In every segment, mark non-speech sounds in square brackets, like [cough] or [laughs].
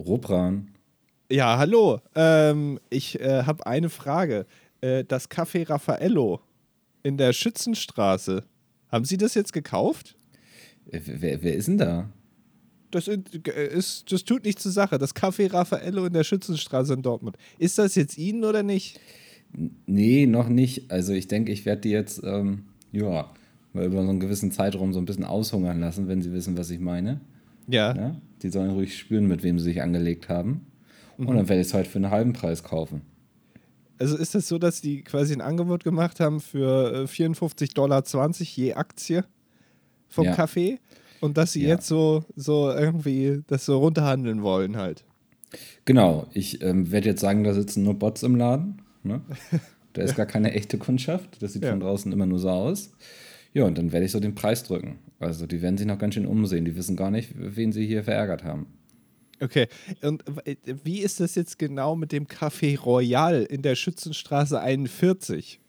Robran. Ja, hallo. Ähm, ich äh, habe eine Frage. Äh, das Café Raffaello in der Schützenstraße, haben Sie das jetzt gekauft? Äh, wer, wer ist denn da? Das, ist, das tut nichts zur Sache. Das Café Raffaello in der Schützenstraße in Dortmund. Ist das jetzt Ihnen oder nicht? Nee, noch nicht. Also ich denke, ich werde die jetzt, ähm, ja, mal über so einen gewissen Zeitraum so ein bisschen aushungern lassen, wenn Sie wissen, was ich meine. Ja. ja? Die sollen ruhig spüren, mit wem sie sich angelegt haben. Mhm. Und dann werde ich es halt für einen halben Preis kaufen. Also ist das so, dass die quasi ein Angebot gemacht haben für 54,20 Dollar je Aktie vom ja. Café und dass sie ja. jetzt so, so irgendwie das so runterhandeln wollen halt. Genau, ich ähm, werde jetzt sagen, da sitzen nur Bots im Laden. Ne? [laughs] Da ist gar keine echte Kundschaft. Das sieht ja. von draußen immer nur so aus. Ja, und dann werde ich so den Preis drücken. Also die werden sich noch ganz schön umsehen. Die wissen gar nicht, wen sie hier verärgert haben. Okay, und wie ist das jetzt genau mit dem Café Royal in der Schützenstraße 41?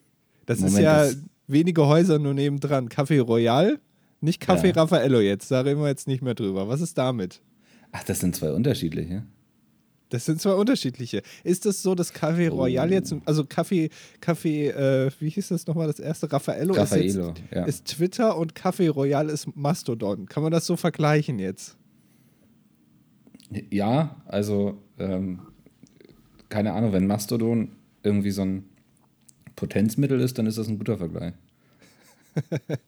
Das Moment, ist ja das wenige Häuser nur nebendran. Café Royal, nicht Café ja. Raffaello jetzt, da reden wir jetzt nicht mehr drüber. Was ist damit? Ach, das sind zwei unterschiedliche. Das sind zwei unterschiedliche. Ist das so, dass Café Royal oh. jetzt, also Café, Café, äh, wie hieß das nochmal das erste? Raffaello, Raffaello ist, jetzt, ja. ist Twitter und Café Royal ist Mastodon. Kann man das so vergleichen jetzt? Ja, also ähm, keine Ahnung, wenn Mastodon irgendwie so ein Potenzmittel ist, dann ist das ein guter Vergleich. [laughs] Habe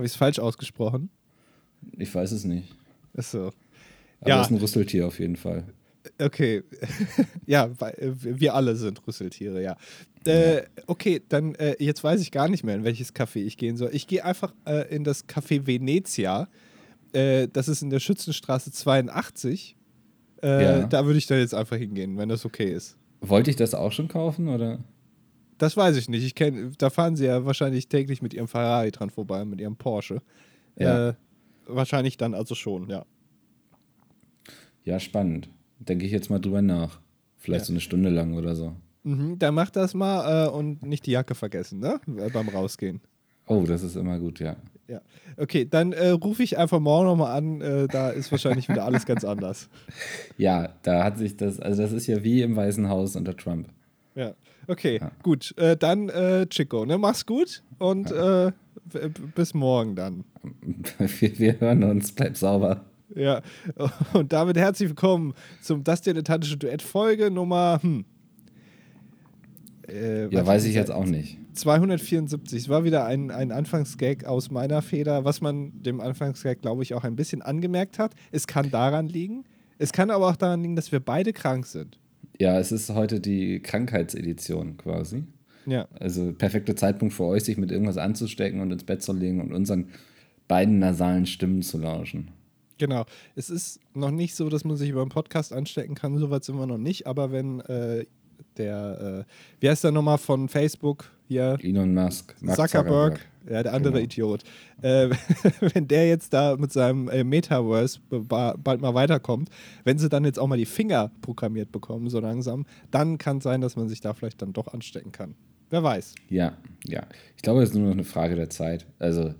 ich es falsch ausgesprochen? Ich weiß es nicht. Achso. Aber ja. das ist ein Rüsseltier auf jeden Fall. Okay. [laughs] ja, äh, wir alle sind Rüsseltiere, ja. Äh, okay, dann äh, jetzt weiß ich gar nicht mehr, in welches Café ich gehen soll. Ich gehe einfach äh, in das Café Venezia. Äh, das ist in der Schützenstraße 82. Äh, ja. Da würde ich da jetzt einfach hingehen, wenn das okay ist. Wollte ich das auch schon kaufen, oder? Das weiß ich nicht. Ich kenn, da fahren sie ja wahrscheinlich täglich mit ihrem Ferrari dran vorbei, mit ihrem Porsche. Ja. wahrscheinlich dann also schon, ja. Ja, spannend. Denke ich jetzt mal drüber nach. Vielleicht ja. so eine Stunde lang oder so. Mhm, dann mach das mal äh, und nicht die Jacke vergessen, ne? Beim Rausgehen. Oh, das ist immer gut, ja. Ja. Okay, dann äh, rufe ich einfach morgen nochmal an. Äh, da ist wahrscheinlich wieder alles ganz anders. [laughs] Ja, da hat sich das, also das ist ja wie im Weißen Haus unter Trump. Ja. Okay, ja. gut. Äh, dann äh, Chico, ne? Mach's gut und. Äh, bis morgen dann. [laughs] Wir, wir hören uns. Bleib sauber. Ja, [laughs] und damit herzlich willkommen zum Das Dilettantische Duett Folge Nummer. Hm. Äh, ja, weiß ich jetzt auch nicht. 274. Es war wieder ein, ein Anfangsgag aus meiner Feder, was man dem Anfangsgag, glaube ich, auch ein bisschen angemerkt hat. Es kann daran liegen. Es kann aber auch daran liegen, dass wir beide krank sind. Ja, es ist heute die Krankheitsedition quasi. Ja. Also perfekter Zeitpunkt für euch, sich mit irgendwas anzustecken und ins Bett zu legen und unseren beiden nasalen Stimmen zu lauschen. Genau. Es ist noch nicht so, dass man sich über einen Podcast anstecken kann. Soweit sind wir noch nicht. Aber wenn äh, der, äh, wie heißt der nochmal von Facebook hier? Elon Musk. Zuckerberg, Zuckerberg. Ja, der andere genau. Idiot. Äh, [laughs] wenn der jetzt da mit seinem äh, Metaverse bald mal weiterkommt, wenn sie dann jetzt auch mal die Finger programmiert bekommen, so langsam, dann kann es sein, dass man sich da vielleicht dann doch anstecken kann. Wer weiß. Ja, ja. Ich glaube, es ist nur noch eine Frage der Zeit. Also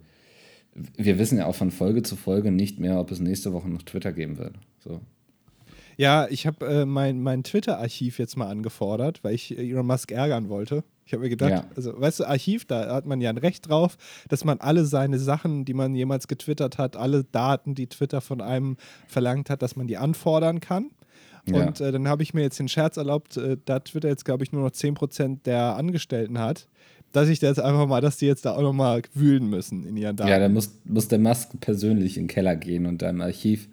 wir wissen ja auch von Folge zu Folge nicht mehr, ob es nächste Woche noch Twitter geben wird. So. Ja, ich habe äh, mein, mein Twitter-Archiv jetzt mal angefordert, weil ich Elon Musk ärgern wollte. Ich habe mir gedacht, ja. also weißt du, Archiv, da hat man ja ein Recht drauf, dass man alle seine Sachen, die man jemals getwittert hat, alle Daten, die Twitter von einem verlangt hat, dass man die anfordern kann. Ja. Und äh, dann habe ich mir jetzt den Scherz erlaubt, äh, da Twitter jetzt, glaube ich, nur noch 10% der Angestellten hat, dass ich das einfach mal, dass die jetzt da auch nochmal wühlen müssen in ihren Daten. Ja, da muss, muss der Musk persönlich in den Keller gehen und da im Archiv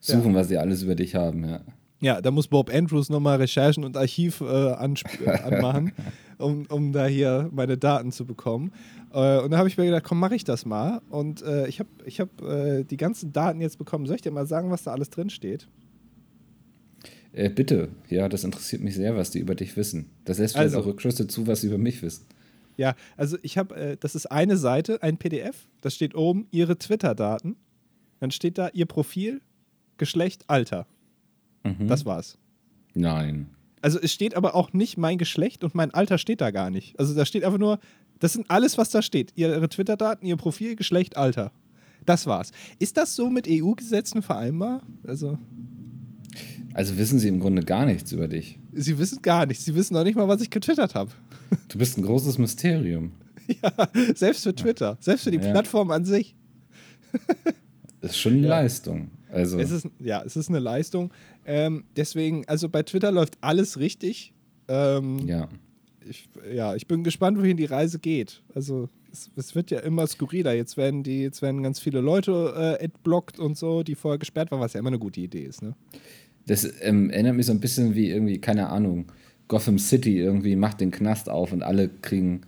suchen, ja. was sie alles über dich haben, ja. Ja, da muss Bob Andrews nochmal Recherchen und Archiv äh, [laughs] anmachen, um, um da hier meine Daten zu bekommen. Äh, und da habe ich mir gedacht, komm, mache ich das mal. Und äh, ich habe ich hab, äh, die ganzen Daten jetzt bekommen. Soll ich dir mal sagen, was da alles drin steht? Äh, bitte, ja, das interessiert mich sehr, was die über dich wissen. Das lässt vielleicht also, auch Rückschlüsse zu, was sie über mich wissen. Ja, also ich habe, äh, das ist eine Seite, ein PDF, da steht oben Ihre Twitter-Daten. Dann steht da Ihr Profil, Geschlecht, Alter. Mhm. Das war's. Nein. Also es steht aber auch nicht mein Geschlecht und mein Alter steht da gar nicht. Also da steht einfach nur, das sind alles, was da steht. Ihre Twitter-Daten, Ihr Profil, Geschlecht, Alter. Das war's. Ist das so mit EU-Gesetzen vereinbar? Also. Also wissen sie im Grunde gar nichts über dich. Sie wissen gar nichts. Sie wissen auch nicht mal, was ich getwittert habe. [laughs] Du bist ein großes Mysterium. ja, selbst für Twitter, selbst für die ja. Plattform an sich. das [laughs] ist schon eine ja. Leistung. Also. Es ist, ja, es ist eine Leistung. Ähm, deswegen, also bei Twitter läuft alles richtig. Ähm, ja. Ich, ja, ich bin gespannt, wohin die Reise geht. Also es, es, wird ja immer skurriler. Jetzt werden die, jetzt werden ganz viele Leute äh, entblockt und so, die vorher gesperrt waren, was ja immer eine gute Idee ist, ne? Das ähm, erinnert mich so ein bisschen wie irgendwie, keine Ahnung, Gotham City irgendwie macht den Knast auf und alle kriegen,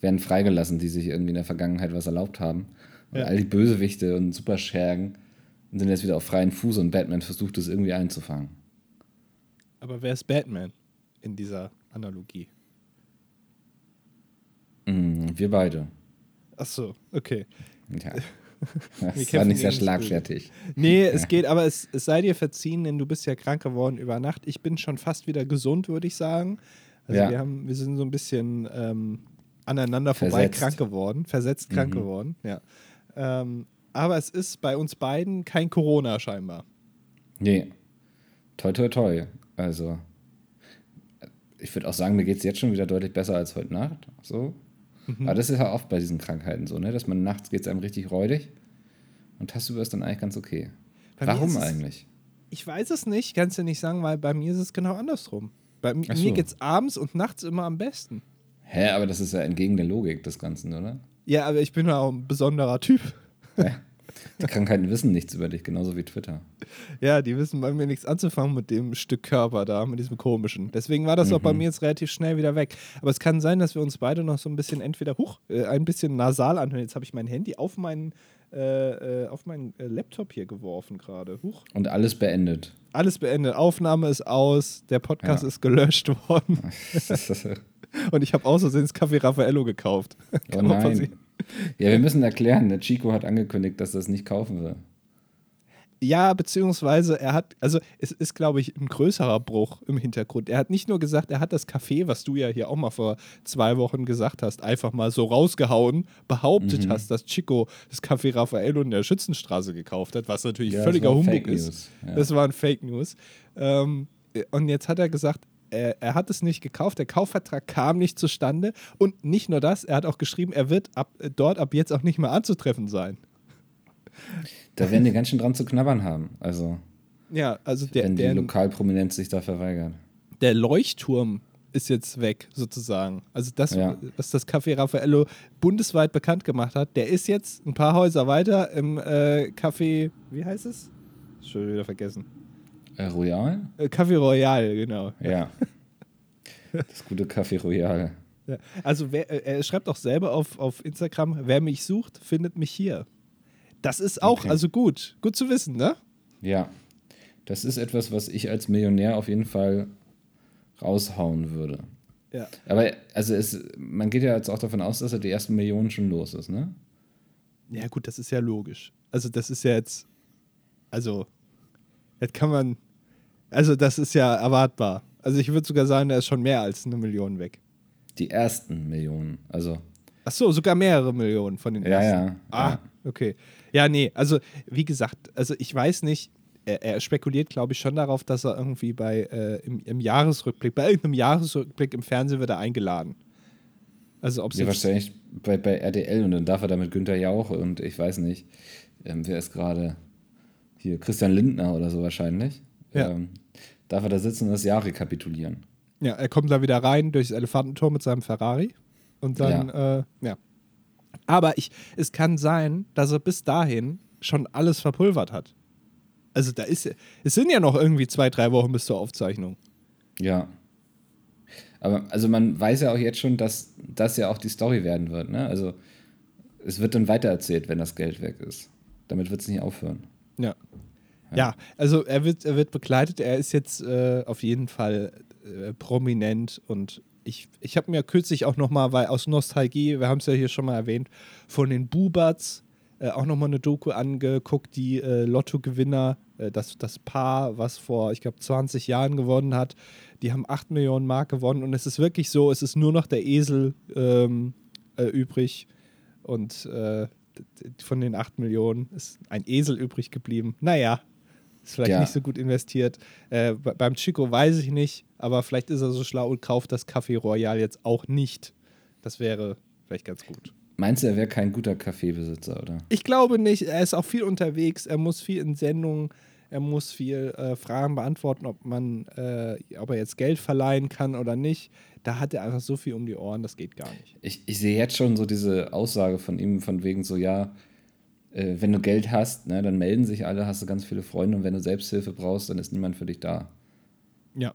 werden freigelassen, die sich irgendwie in der Vergangenheit was erlaubt haben. Und ja. all die Bösewichte und Superschergen sind jetzt wieder auf freien Fuß und Batman versucht es irgendwie einzufangen. Aber wer ist Batman in dieser Analogie? Mm, wir beide. Ach so, okay. Ja. [laughs] Das war nicht sehr schlagfertig. Nee, ja. es geht, aber es, es, sei dir verziehen, denn du bist ja krank geworden über Nacht. Ich bin schon fast wieder gesund, würde ich sagen. Also ja. wir, haben, wir sind so ein bisschen ähm, aneinander vorbei versetzt. krank geworden, versetzt krank mhm. geworden, ja. Ähm, aber es ist bei uns beiden kein Corona scheinbar. Nee. Toi, toi, toi. Also, ich würde auch sagen, mir geht es jetzt schon wieder deutlich besser als heute Nacht. So. Mhm. Aber das ist ja oft bei diesen Krankheiten so, ne? dass man nachts geht es einem richtig räudig und tagsüber ist dann eigentlich ganz okay. Bei Warum eigentlich? ich weiß es nicht, kannst du nicht sagen, weil bei mir ist es genau andersrum. Bei so. mir geht es abends und nachts immer am besten. Hä, aber das ist ja entgegen der Logik des Ganzen, oder? Ja, aber ich bin ja auch ein besonderer Typ. Ja. Die Krankheiten wissen nichts über dich, genauso wie Twitter. Ja, die wissen bei mir nichts anzufangen mit dem Stück Körper da, mit diesem komischen. Deswegen war das mhm. auch bei mir jetzt relativ schnell wieder weg. Aber es kann sein, dass wir uns beide noch so ein bisschen entweder, huch, äh, ein bisschen nasal anhören. Jetzt habe ich mein Handy auf meinen, äh, äh auf meinen äh, Laptop hier geworfen gerade. Huch. Und alles beendet. Alles beendet. Aufnahme ist aus, der Podcast ja. ist gelöscht worden. [laughs] Und ich habe außerdem das Café Raffaello gekauft. Oh [laughs] nein. [laughs] Ja, wir müssen erklären, der Chico hat angekündigt, dass er es nicht kaufen will. Ja, beziehungsweise er hat, also es ist, glaube ich, ein größerer Bruch im Hintergrund. Er hat nicht nur gesagt, er hat das Café, was du ja hier auch mal vor zwei Wochen gesagt hast, einfach mal so rausgehauen, behauptet mhm. hast, dass Chico das Café Raffaello in der Schützenstraße gekauft hat, was natürlich ja, völliger Humbug ist. Ja. Das war ein Fake News. Ähm, und jetzt hat er gesagt, er, er, hat es nicht gekauft, der Kaufvertrag kam nicht zustande und nicht nur das, er hat auch geschrieben, er wird ab, dort ab jetzt auch nicht mehr anzutreffen sein. Da werden die ganz schön dran zu knabbern haben. Also, ja, also der, wenn die der, Lokalprominenz sich da verweigert. Der Leuchtturm ist jetzt weg, sozusagen. Also das, ja. was das Café Raffaello bundesweit bekannt gemacht hat, der ist jetzt ein paar Häuser weiter im äh, Café, wie heißt es? Schon wieder vergessen. Äh, Royal? Äh, Café Royal, genau. Ja. Das gute Café Royal. Ja. Also wer, äh, er schreibt auch selber auf, auf Instagram, wer mich sucht, findet mich hier. Das ist auch, okay. also gut, gut zu wissen, ne? Ja. Das ist etwas, was ich als Millionär auf jeden Fall raushauen würde. Ja. Aber also es, man geht ja jetzt auch davon aus, dass er die ersten Millionen schon los ist, ne? Ja, gut, das ist ja logisch. Also, das ist ja jetzt, also, jetzt kann man, also das ist ja erwartbar. Also ich würde sogar sagen, da ist schon mehr als eine Million weg. Die ersten Millionen, also. Ach so, sogar mehrere Millionen von den ja, ersten. Ja, Ah, ja. okay. Ja, nee, also wie gesagt, also ich weiß nicht, er, er spekuliert, glaube ich, schon darauf, dass er irgendwie bei äh, im, im, Jahresrückblick, bei irgendeinem Jahresrückblick im Fernsehen wird er eingeladen. Also ob Ja, wahrscheinlich bei, bei RDL und dann darf er damit Günther Jauch und ich weiß nicht, ähm, wer ist gerade hier Christian Lindner oder so wahrscheinlich. Ja. Ähm, darf er da sitzen und das Jahr rekapitulieren. Ja, er kommt da wieder rein durchs Elefantentor mit seinem Ferrari. Und dann, ja. Äh, ja. Aber ich, es kann sein, dass er bis dahin schon alles verpulvert hat. Also da ist, es sind ja noch irgendwie zwei, drei Wochen bis zur Aufzeichnung. Ja. Aber also man weiß ja auch jetzt schon, dass das ja auch die Story werden wird, ne? Also es wird dann weitererzählt, wenn das Geld weg ist. Damit wird es nicht aufhören. Ja. Ja, also er wird, er wird begleitet, er ist jetzt äh, auf jeden Fall äh, prominent und ich, ich habe mir kürzlich auch nochmal, weil aus Nostalgie, wir haben es ja hier schon mal erwähnt, von den Bubats äh, auch nochmal eine Doku angeguckt, die äh, Lottogewinner, äh, das, das Paar, was vor, ich glaube, 20 Jahren gewonnen hat, die haben 8 Millionen Mark gewonnen und es ist wirklich so, es ist nur noch der Esel ähm, äh, übrig und äh, von den 8 Millionen ist ein Esel übrig geblieben. Naja, Ist vielleicht ja. nicht so gut investiert. Äh, beim Chico weiß ich nicht, aber vielleicht ist er so schlau und kauft das Café Royal jetzt auch nicht. Das wäre vielleicht ganz gut. Meinst du, er wäre kein guter Kaffeebesitzer, oder? Ich glaube nicht. Er ist auch viel unterwegs. Er muss viel in Sendungen. Er muss viel äh, Fragen beantworten, ob man, äh, ob er jetzt Geld verleihen kann oder nicht. Da hat er einfach so viel um die Ohren, das geht gar nicht. Ich, ich sehe jetzt schon so diese Aussage von ihm, von wegen so, ja, äh, wenn du Geld hast, ne, dann melden sich alle, hast du ganz viele Freunde und wenn du Selbsthilfe brauchst, dann ist niemand für dich da. Ja,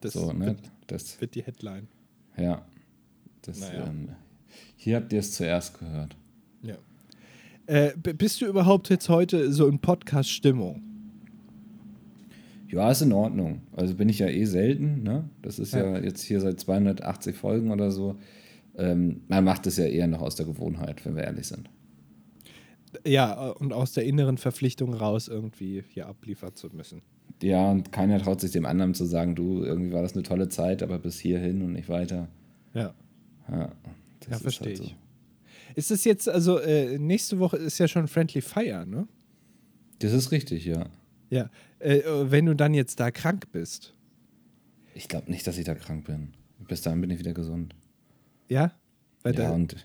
das, so, ne? wird, das wird die Headline. Ja, das, naja. ähm, hier habt ihr es zuerst gehört. Ja. Äh, bist du überhaupt jetzt heute so in Podcast-Stimmung? Ja, ist in Ordnung. Also bin ich ja eh selten. Ne? Das ist ja. ja jetzt hier seit 280 Folgen oder so. Ähm, man macht es ja eher noch aus der Gewohnheit, wenn wir ehrlich sind. Ja, und aus der inneren Verpflichtung raus, irgendwie hier abliefern zu müssen. Ja, und keiner traut sich dem anderen zu sagen, du, irgendwie war das eine tolle Zeit, aber bis hierhin und nicht weiter. Ja. Ja, ja verstehe halt so. ich. Ist es jetzt, also äh, nächste Woche ist ja schon Friendly Fire, ne? Das ist richtig, ja. Ja, äh, wenn du dann jetzt da krank bist. Ich glaube nicht, dass ich da krank bin. Bis dahin bin ich wieder gesund. Ja? Weil ja, da, und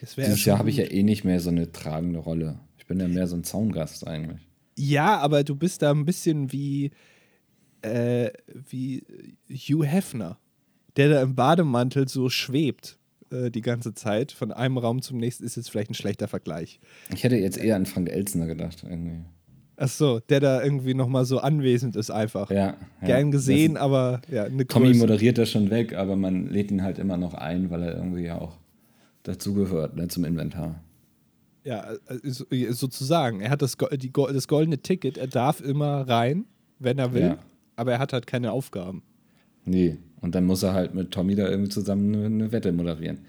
dieses ja Jahr habe ich ja eh nicht mehr so eine tragende Rolle. Ich bin ja mehr so ein Zaungast eigentlich. Ja, aber du bist da ein bisschen wie, äh, wie Hugh Hefner, der da im Bademantel so schwebt äh, die ganze Zeit. Von einem Raum zum nächsten ist jetzt vielleicht ein schlechter Vergleich. Ich hätte jetzt eher an Frank Elzner gedacht, irgendwie. Ach so, der da irgendwie nochmal so anwesend ist einfach. Ja. Gern gesehen, aber ja, eine Tommy Größe. moderiert das schon weg, aber man lädt ihn halt immer noch ein, weil er irgendwie ja auch dazugehört, ne, zum Inventar. Ja, äh, sozusagen. Er hat das, die, das goldene Ticket, er darf immer rein, wenn er will, ja. aber er hat halt keine Aufgaben. Nee, und dann muss er halt mit Tommy da irgendwie zusammen eine, Wette moderieren.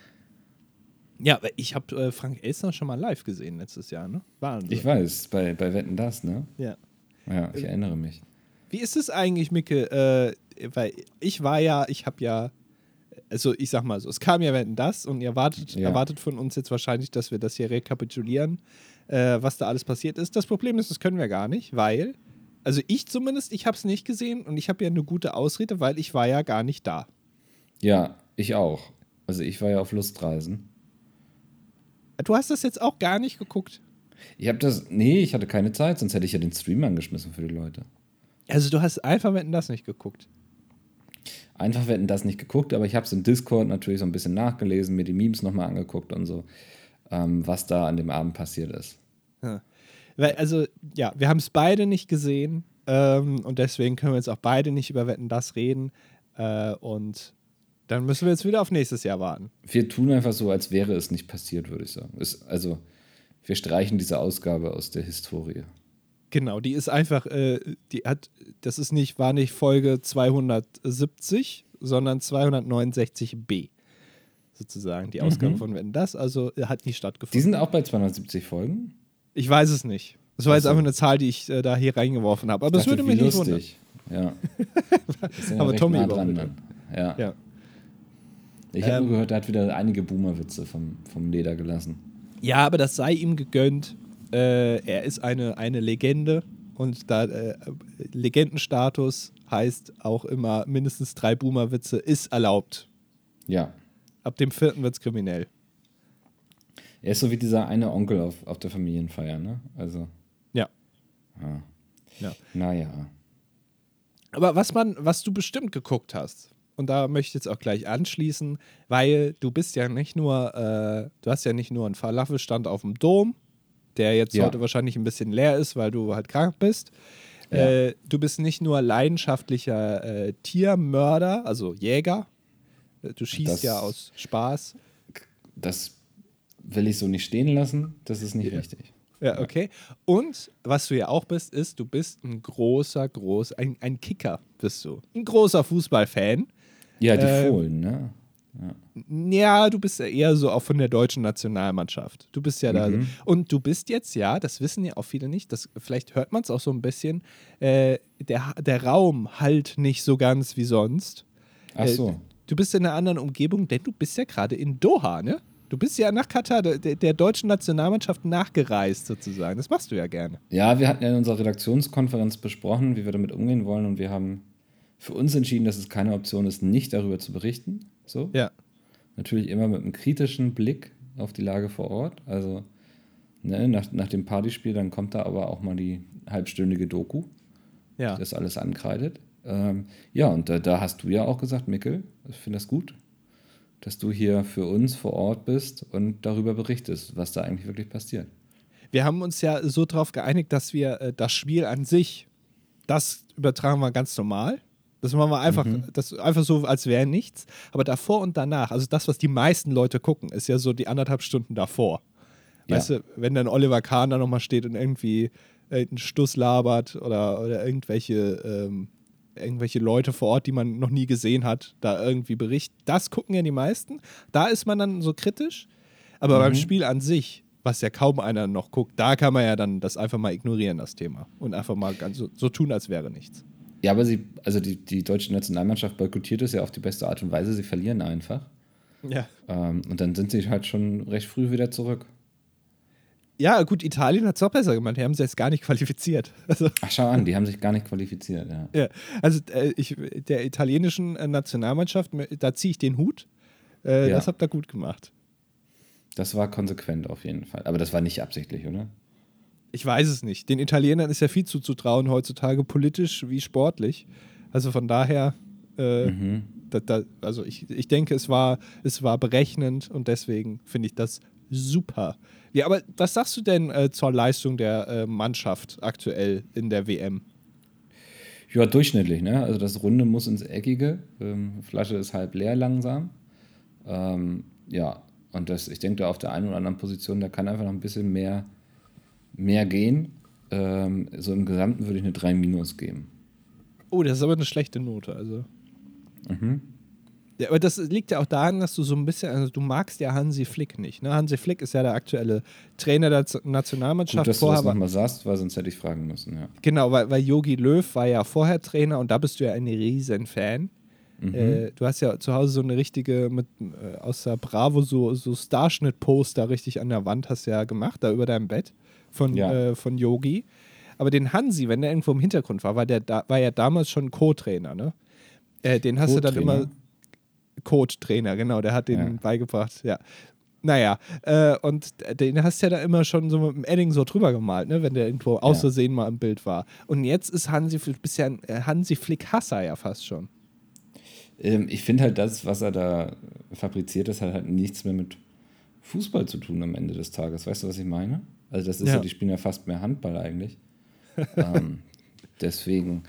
Ja, ich habe äh, Frank Elsner schon mal live gesehen letztes Jahr, ne? Wahnsinn. Ich weiß, bei, bei Wetten das, ne? Ja. Ja, ich äh, erinnere mich. Wie ist es eigentlich, Micke? Äh, weil ich war ja, ich habe ja, also ich sag mal so, es kam ja Wetten das und ihr erwartet, ja. erwartet von uns jetzt wahrscheinlich, dass wir das hier rekapitulieren, äh, was da alles passiert ist. Das Problem ist, das können wir gar nicht, weil, also ich zumindest, ich habe es nicht gesehen und ich habe ja eine gute Ausrede, weil ich war ja gar nicht da. Ja, ich auch. Also ich war ja auf Lustreisen. Du hast das jetzt auch gar nicht geguckt. Ich habe das, nee, ich hatte keine Zeit, sonst hätte ich ja den Stream angeschmissen für die Leute. Also du hast einfach Wetten das nicht geguckt. Einfach Wetten das nicht geguckt, aber ich habe es im Discord natürlich so ein bisschen nachgelesen, mir die Memes nochmal angeguckt und so, ähm, was da an dem Abend passiert ist. Ja. Also, ja, wir haben es beide nicht gesehen ähm, und deswegen können wir jetzt auch beide nicht über Wetten das reden. Äh, und dann müssen wir jetzt wieder auf nächstes Jahr warten. Wir tun einfach so, als wäre es nicht passiert, würde ich sagen. Es, also, wir streichen diese Ausgabe aus der Historie. Genau, die ist einfach, äh, die hat, das ist nicht, war nicht Folge 270, sondern 269b. Sozusagen, die Ausgabe mhm. von Wenn das, also äh, hat nie stattgefunden. Die sind auch bei 270 Folgen? Ich weiß es nicht. Das war also. jetzt einfach eine Zahl, die ich äh, da hier reingeworfen habe. Aber das würde mich nicht wundern. Ja. [laughs] Aber Tommy nah dran, dann. Ja. ja. Ich habe ähm, gehört, er hat wieder einige Boomer-Witze vom, vom Leder gelassen. Ja, aber das sei ihm gegönnt. Äh, er ist eine, eine Legende und da äh, Legendenstatus heißt auch immer mindestens drei Boomer-Witze ist erlaubt. Ja. Ab dem vierten wird es kriminell. Er ist so wie dieser eine Onkel auf, auf der Familienfeier, ne? Also. Ja. ja. ja. Naja. Aber was man, was du bestimmt geguckt hast, und da möchte ich jetzt auch gleich anschließen, weil du bist ja nicht nur, äh, du hast ja nicht nur einen Falafelstand auf dem Dom, der jetzt ja. heute wahrscheinlich ein bisschen leer ist, weil du halt krank bist. Ja. Äh, du bist nicht nur leidenschaftlicher äh, Tiermörder, also Jäger. Du schießt das, ja aus Spaß. Das will ich so nicht stehen lassen. Das ist nicht ja. richtig. Ja, okay. Und was du ja auch bist, ist, du bist ein großer, groß, ein, ein Kicker bist du. Ein großer Fußballfan. Ja, die ähm, Fohlen, ne? Ja. ja. du bist ja eher so auch von der deutschen Nationalmannschaft. Du bist ja mhm. da. Und du bist jetzt, ja, das wissen ja auch viele nicht, das, vielleicht hört man es auch so ein bisschen, äh, der, der Raum halt nicht so ganz wie sonst. Ach so. Äh, du bist in einer anderen Umgebung, denn du bist ja gerade in Doha, ne? Du bist ja nach Katar der, der, deutschen Nationalmannschaft nachgereist sozusagen. Das machst du ja gerne. Ja, wir hatten ja in unserer Redaktionskonferenz besprochen, wie wir damit umgehen wollen und wir haben für uns entschieden, dass es keine Option ist, nicht darüber zu berichten. So. Ja. Natürlich immer mit einem kritischen Blick auf die Lage vor Ort. Also ne, nach, nach dem Partyspiel, dann kommt da aber auch mal die halbstündige Doku, ja. die das alles ankreidet. Ähm, ja, und da, da, hast du ja auch gesagt, Mikkel, ich finde das gut, dass du hier für uns vor Ort bist und darüber berichtest, was da eigentlich wirklich passiert. Wir haben uns ja so darauf geeinigt, dass wir äh, das Spiel an sich, das übertragen wir ganz normal. Das machen wir einfach, mhm. das einfach so, als wäre nichts. Aber davor und danach, also das, was die meisten Leute gucken, ist ja so die anderthalb Stunden davor. Ja. Weißt du, wenn dann Oliver Kahn da nochmal steht und irgendwie einen Stuss labert oder, oder irgendwelche ähm, irgendwelche Leute vor Ort, die man noch nie gesehen hat, da irgendwie berichten. Das gucken ja die meisten. Da ist man dann so kritisch. Aber mhm. beim Spiel an sich, was ja kaum einer noch guckt, da kann man ja dann das einfach mal ignorieren, das Thema. Und einfach mal ganz so, so tun, als wäre nichts. Ja, aber sie, also die, die deutsche Nationalmannschaft boykottiert es ja auf die beste Art und Weise. Sie verlieren einfach. Ja. Ähm, und dann sind sie halt schon recht früh wieder zurück. Ja, gut, Italien hat es auch besser gemacht. Die haben sich jetzt gar nicht qualifiziert. [laughs] Also, Ach, schau an, die haben sich gar nicht qualifiziert, ja. ja also äh, ich, der italienischen äh, Nationalmannschaft, da ziehe ich den Hut. Äh, ja. Das habt ihr gut gemacht. Das war konsequent auf jeden Fall. Aber das war nicht absichtlich, oder? Ich weiß es nicht. Den Italienern ist ja viel zuzutrauen heutzutage, politisch wie sportlich. Also von daher, äh, mhm. da, da, also ich, ich denke, es war, es war berechnend und deswegen finde ich das super. Ja, aber was sagst du denn äh, zur Leistung der äh, Mannschaft aktuell in der WM? Ja, durchschnittlich, ne? Also das Runde muss ins Eckige. Ähm, Flasche ist halb leer langsam. Ähm, ja, und das, ich denke, da auf der einen oder anderen Position, da kann einfach noch ein bisschen mehr, mehr gehen. Ähm, so im Gesamten würde ich eine 3 Minus geben. Oh, das ist aber eine schlechte Note, also. Mhm. Ja, aber das liegt ja auch daran, dass du so ein bisschen, also du magst ja Hansi Flick nicht. Ne? Hansi Flick ist ja der aktuelle Trainer der Nationalmannschaft. Gut, dass vorher du das nochmal sagst, weil sonst hätte ich fragen müssen, ja. Genau, weil, weil Yogi Löw war ja vorher Trainer und da bist du ja ein riesen Fan. Mhm. Äh, du hast ja zu Hause so eine richtige, mit, äh, aus der Bravo, so, so Starschnitt-Poster richtig an der Wand hast du ja gemacht, da über deinem Bett von, ja. äh, von Yogi. Aber den Hansi, wenn der irgendwo im Hintergrund war, war der da, war ja damals schon Co-Trainer, ne? Äh, den hast du dann immer Code-Trainer, genau, der hat den ja. beigebracht, ja. Naja, äh, und den hast du ja da immer schon so mit dem Edding so drüber gemalt, ne, wenn der irgendwo aus Versehen mal im Bild war. Und jetzt ist Hansi, bisher ein äh, Hansi Flick-Hasser ja fast schon. Ähm, ich finde halt, das, was er da fabriziert, das hat halt nichts mehr mit Fußball zu tun am Ende des Tages. Weißt du, was ich meine? Also, das ist ja, ja die spielen ja fast mehr Handball eigentlich. [laughs] ähm, deswegen,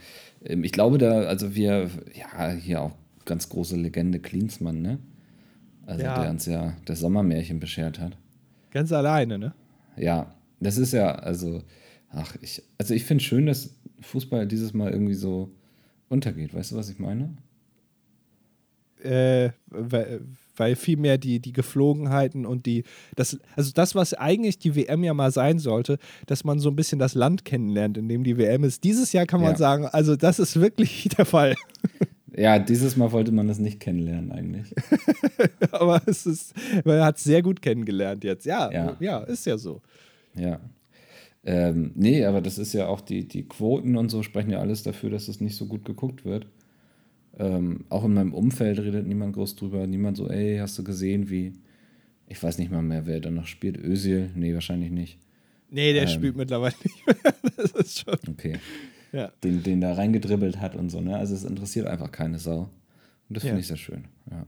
ähm, ich glaube da, also wir, ja, hier auch ganz große Legende Klinsmann, ne? Also ja. der uns ja das Sommermärchen beschert hat. Ganz alleine, ne? Ja, das ist ja, also, ach, ich, also ich finde schön, dass Fußball dieses Mal irgendwie so untergeht. Weißt du, was ich meine? Äh, weil, vielmehr die, die Geflogenheiten und die, das, also das, was eigentlich die WM ja mal sein sollte, dass man so ein bisschen das Land kennenlernt, in dem die WM ist. Dieses Jahr kann man ja. sagen, also das ist wirklich [laughs] der Fall. Ja, dieses Mal wollte man das nicht kennenlernen eigentlich. [laughs] Aber es ist, man hat es sehr gut kennengelernt jetzt. Ja, ja, ja ist ja so. Ja. Ähm, nee, aber das ist ja auch die, die Quoten und so sprechen ja alles dafür, dass es nicht so gut geguckt wird. Ähm, auch in meinem Umfeld redet niemand groß drüber. Niemand so, ey, hast du gesehen, wie. Ich weiß nicht mal mehr, wer da noch spielt. Özil? Nee, wahrscheinlich nicht. Nee, der ähm, spielt mittlerweile [laughs] nicht mehr. das ist schon. Okay ja. den, den da reingedribbelt hat und so. Ne? Also es interessiert einfach keine Sau. Und das ja. finde ich sehr schön. Ja.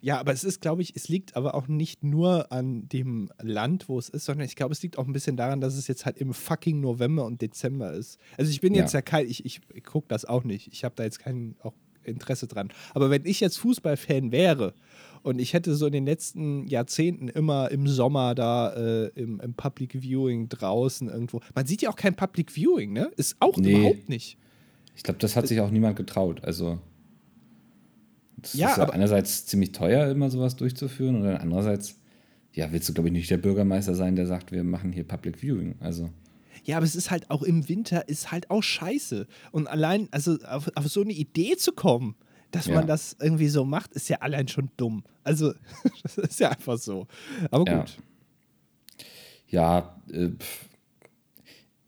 Ja, aber es ist, glaube ich, es liegt aber auch nicht nur an dem Land, wo es ist, sondern ich glaube, es liegt auch ein bisschen daran, dass es jetzt halt im fucking November und Dezember ist. Also ich bin jetzt ja, ja kein, ich, ich, ich gucke das auch nicht. Ich habe da jetzt kein auch Interesse dran. Aber wenn ich jetzt Fußballfan wäre und ich hätte so in den letzten Jahrzehnten immer im Sommer da äh, im, im, Public Viewing draußen irgendwo. Man sieht ja auch kein Public Viewing, ne? Ist auch nee. überhaupt nicht. Ich glaube, das hat sich auch niemand getraut. Also. Das ja, ist ja einerseits ziemlich teuer, immer sowas durchzuführen, und dann andererseits, ja, willst du, glaube ich, nicht der Bürgermeister sein, der sagt, wir machen hier Public Viewing. Also. Ja, aber es ist halt auch im Winter, ist halt auch scheiße. Und allein, also auf, auf so eine Idee zu kommen, dass ja. man das irgendwie so macht, ist ja allein schon dumm. Also, [laughs] das ist ja einfach so. Aber gut. Ja, ja äh,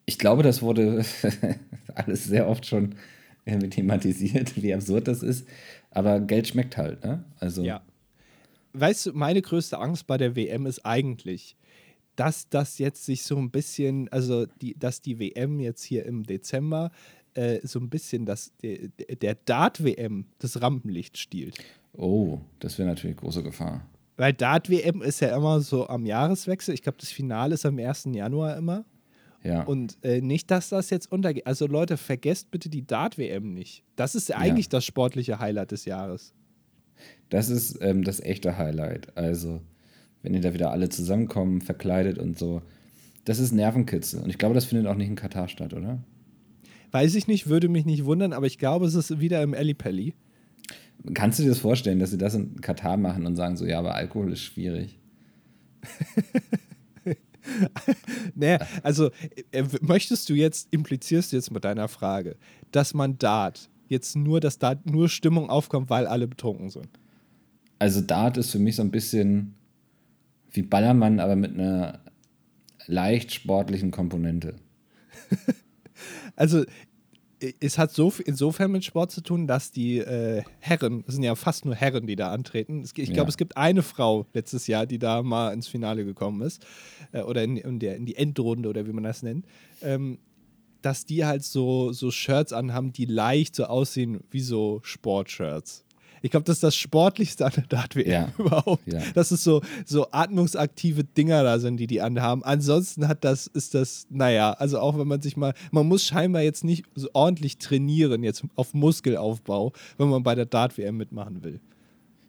ich glaube, das wurde [laughs] alles sehr oft schon äh, thematisiert, wie absurd das ist. Aber Geld schmeckt halt, ne? Also. Ja. Weißt du, meine größte Angst bei der WM ist eigentlich, dass das jetzt sich so ein bisschen, also die, dass die WM jetzt hier im Dezember äh, so ein bisschen das, der, der Dart-WM das Rampenlicht stiehlt. Oh, das wäre natürlich große Gefahr. Weil Dart-WM ist ja immer so am Jahreswechsel. Ich glaube, das Finale ist am 1. Januar immer. Ja. Und äh, nicht, dass das jetzt untergeht. Also Leute, vergesst bitte die Dart-WM nicht. Das ist eigentlich ja. das sportliche Highlight des Jahres. Das ist ähm, das echte Highlight. Also, wenn ihr da wieder alle zusammenkommen, verkleidet und so. Das ist Nervenkitzel. Und ich glaube, das findet auch nicht in Katar statt, oder? Weiß ich nicht, würde mich nicht wundern, aber ich glaube, es ist wieder im Ellipelli. Kannst du dir das vorstellen, dass sie das in Katar machen und sagen so, ja, aber Alkohol ist schwierig? [laughs] [laughs] naja, also äh, möchtest du jetzt, implizierst du jetzt mit deiner Frage, dass man Dart jetzt nur, dass Dart nur Stimmung aufkommt, weil alle betrunken sind? Also Dart ist für mich so ein bisschen wie Ballermann, aber mit einer leicht sportlichen Komponente. [laughs] also es hat so insofern mit Sport zu tun, dass die äh, Herren, es sind ja fast nur Herren, die da antreten. ich glaube, ja. es gibt eine Frau letztes Jahr, die da mal ins Finale gekommen ist. Äh, oder in, in, der, in die Endrunde oder wie man das nennt. Ähm, dass die halt so, so Shirts anhaben, die leicht so aussehen wie so Sportshirts. Ich glaube, das ist das Sportlichste an der Dart-WM ja. [laughs] überhaupt. Ja. Dass es so, so atmungsaktive Dinger da sind, die die anhaben. Ansonsten hat das, ist das, naja, also auch wenn man sich mal, man muss scheinbar jetzt nicht so ordentlich trainieren, jetzt auf Muskelaufbau, wenn man bei der Dart-WM mitmachen will.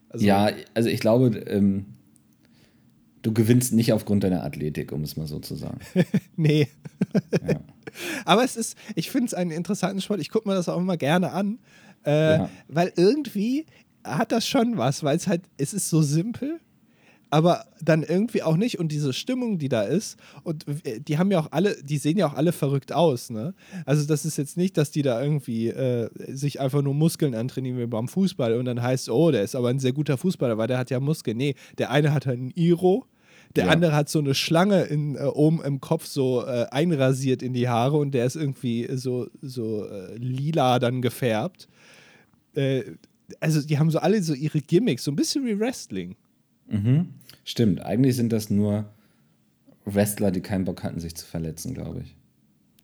Also, ja, also ich glaube, ähm, du gewinnst nicht aufgrund deiner Athletik, um es mal so zu sagen. [laughs] nee. Ja. [laughs] Aber es ist, ich finde es einen interessanten Sport. Ich gucke mir das auch immer gerne an. Äh, ja. Weil irgendwie hat das schon was, weil es halt, es ist so simpel, aber dann irgendwie auch nicht. Und diese Stimmung, die da ist, und äh, die haben ja auch alle, die sehen ja auch alle verrückt aus, ne? Also das ist jetzt nicht, dass die da irgendwie äh, sich einfach nur Muskeln antrainieren wie beim Fußball und dann heißt, oh, der ist aber ein sehr guter Fußballer, weil der hat ja Muskeln. Nee, der eine hat halt einen Iro, der ja. andere hat so eine Schlange in, äh, oben im Kopf so äh, einrasiert in die Haare und der ist irgendwie so, so äh, lila dann gefärbt. Äh, also die haben so alle so ihre Gimmicks, so ein bisschen wie Wrestling. Mhm. Stimmt, eigentlich sind das nur Wrestler, die keinen Bock hatten, sich zu verletzen, glaube ich.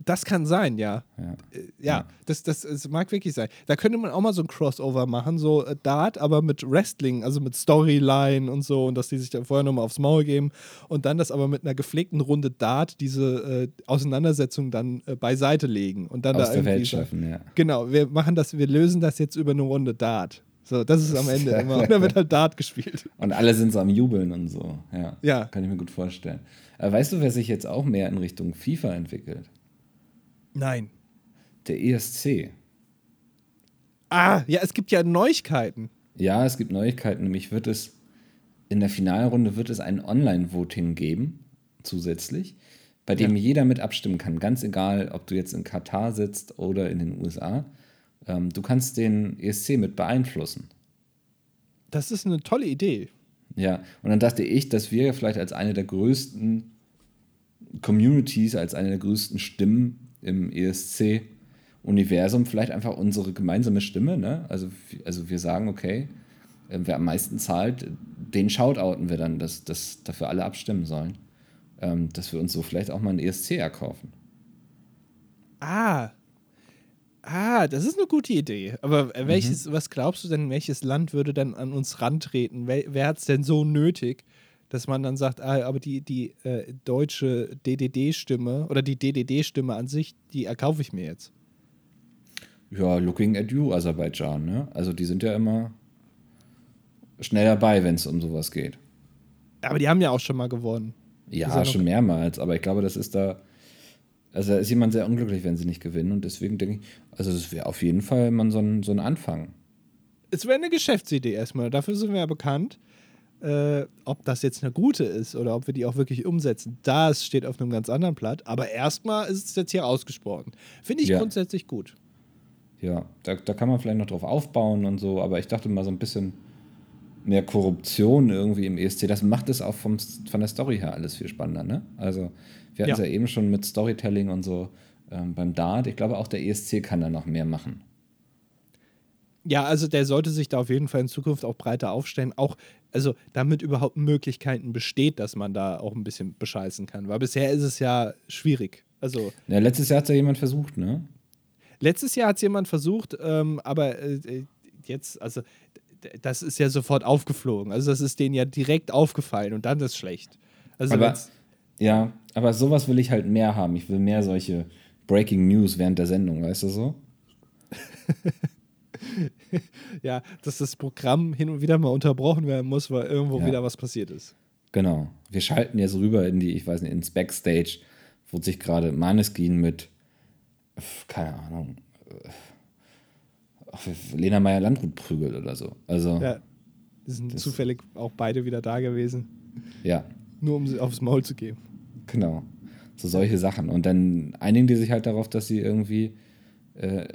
Das kann sein, ja. Ja, äh, ja das, das, das, mag wirklich sein. Da könnte man auch mal so ein Crossover machen, so äh, Dart, aber mit Wrestling, also mit Storyline und so und dass die sich da vorher nochmal aufs Maul geben und dann das aber mit einer gepflegten Runde Dart diese äh, Auseinandersetzung dann äh, beiseite legen und dann Aus da der Welt schaffen, ja. Genau, wir machen das, wir lösen das jetzt über eine Runde Dart. So, das ist am Ende immer. [laughs] Und dann wird halt Dart gespielt. Und alle sind so am Jubeln und so. Ja. ja. Kann ich mir gut vorstellen. Aber weißt du, wer sich jetzt auch mehr in Richtung FIFA entwickelt? Nein. Der ESC. Ah, ja, es gibt ja Neuigkeiten. Ja, es gibt Neuigkeiten. Nämlich wird es in der Finalrunde wird es ein Online-Voting geben, zusätzlich, bei dem ja. jeder mit abstimmen kann. Ganz egal, ob du jetzt in Katar sitzt oder in den USA. Ähm, du kannst den ESC mit beeinflussen. Das ist eine tolle Idee. Ja, und dann dachte ich, dass wir vielleicht als eine der größten Communities, als eine der größten Stimmen im ESC-Universum vielleicht einfach unsere gemeinsame Stimme. Ne? Also, also wir sagen, okay, äh, wer am meisten zahlt, den shoutouten wir dann, dass, dass dafür alle abstimmen sollen. Ähm, dass wir uns so vielleicht auch mal ein ESC erkaufen. Ah. Ah, das ist eine gute Idee. Aber welches, mhm. was glaubst du denn, welches Land würde dann an uns rantreten? Wer, wer hat es denn so nötig, dass man dann sagt, ah, aber die, die äh, deutsche DDD-Stimme oder die DDD-Stimme an sich, die erkaufe ich mir jetzt. Ja, looking at you, Aserbaidschan, ne? Also die sind ja immer schnell dabei, wenn es um sowas geht. Aber die haben ja auch schon mal gewonnen. Ja, ja schon mehrmals, aber ich glaube, das ist da. Also da ist jemand sehr unglücklich, wenn sie nicht gewinnen. Und deswegen denke ich, also es wäre auf jeden Fall mal so ein, so ein Anfang. Es wäre eine Geschäftsidee erstmal. Dafür sind wir ja bekannt. Äh, ob das jetzt eine gute ist oder ob wir die auch wirklich umsetzen, das steht auf einem ganz anderen Blatt. Aber erstmal ist es jetzt hier ausgesprochen. Finde ich ja. grundsätzlich gut. Ja, da, da kann man vielleicht noch drauf aufbauen und so, aber ich dachte mal so ein bisschen mehr Korruption irgendwie im ESC, das macht es auch vom, von der Story her alles viel spannender, ne? Also, wir hatten es ja. ja eben schon mit Storytelling und so ähm, beim Dart. Ich glaube, auch der ESC kann da noch mehr machen. Ja, also der sollte sich da auf jeden Fall in Zukunft auch breiter aufstellen, auch also damit überhaupt Möglichkeiten besteht, dass man da auch ein bisschen bescheißen kann, weil bisher ist es ja schwierig. Also ja, letztes Jahr hat es ja jemand versucht, ne? Letztes Jahr hat es jemand versucht, ähm, aber äh, jetzt, also das ist ja sofort aufgeflogen. Also das ist denen ja direkt aufgefallen und dann ist es schlecht. Also aber, ja, aber sowas will ich halt mehr haben. Ich will mehr solche Breaking News während der Sendung, weißt du so? [laughs] [laughs] ja, dass das Programm hin und wieder mal unterbrochen werden muss, weil irgendwo ja. wieder was passiert ist. Genau. Wir schalten jetzt rüber in die, ich weiß nicht, ins Backstage, wo sich gerade Maneskin mit, keine Ahnung, Lena Meyer Landrut prügelt oder so. Also. Ja. Die sind zufällig auch beide wieder da gewesen. Ja. Nur um sie aufs Maul zu geben. Genau. So solche Sachen. Und dann einigen die sich halt darauf, dass sie irgendwie äh,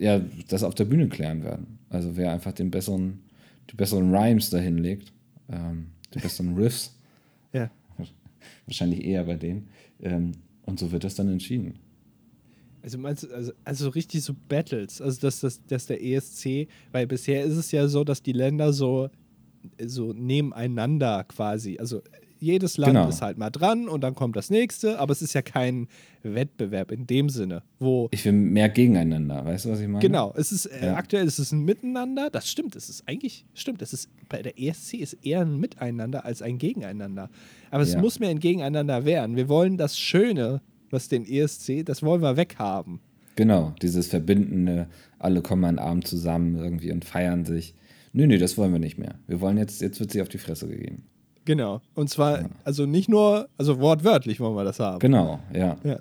ja, das auf der Bühne klären werden. Also wer einfach den besseren, die besseren Rhymes dahin legt, ähm, die besseren [laughs] Riffs. ja. Wahrscheinlich eher bei denen. Ähm, und so wird das dann entschieden. Also meinst also, also richtig so Battles, also dass, dass, dass der ESC, weil bisher ist es ja so, dass die Länder so, so nebeneinander quasi, also jedes Land genau. ist halt mal dran und dann kommt das nächste, aber es ist ja kein Wettbewerb in dem Sinne, wo. Ich will mehr gegeneinander, weißt du, was ich meine? Genau, es ist äh, ja. aktuell ist es ein Miteinander, das stimmt, es ist eigentlich, stimmt, es ist bei der ESC ist eher ein Miteinander als ein Gegeneinander. Aber es ja. muss mehr ein Gegeneinander werden. Wir wollen das Schöne was den ESC, das wollen wir weghaben. Genau, dieses verbindende, alle kommen einen Abend zusammen irgendwie und feiern sich. Nö, nö, das wollen wir nicht mehr. Wir wollen jetzt, jetzt wird sie auf die Fresse gegeben. Genau. Und zwar, also nicht nur, also wortwörtlich wollen wir das haben. Genau, ja. ja.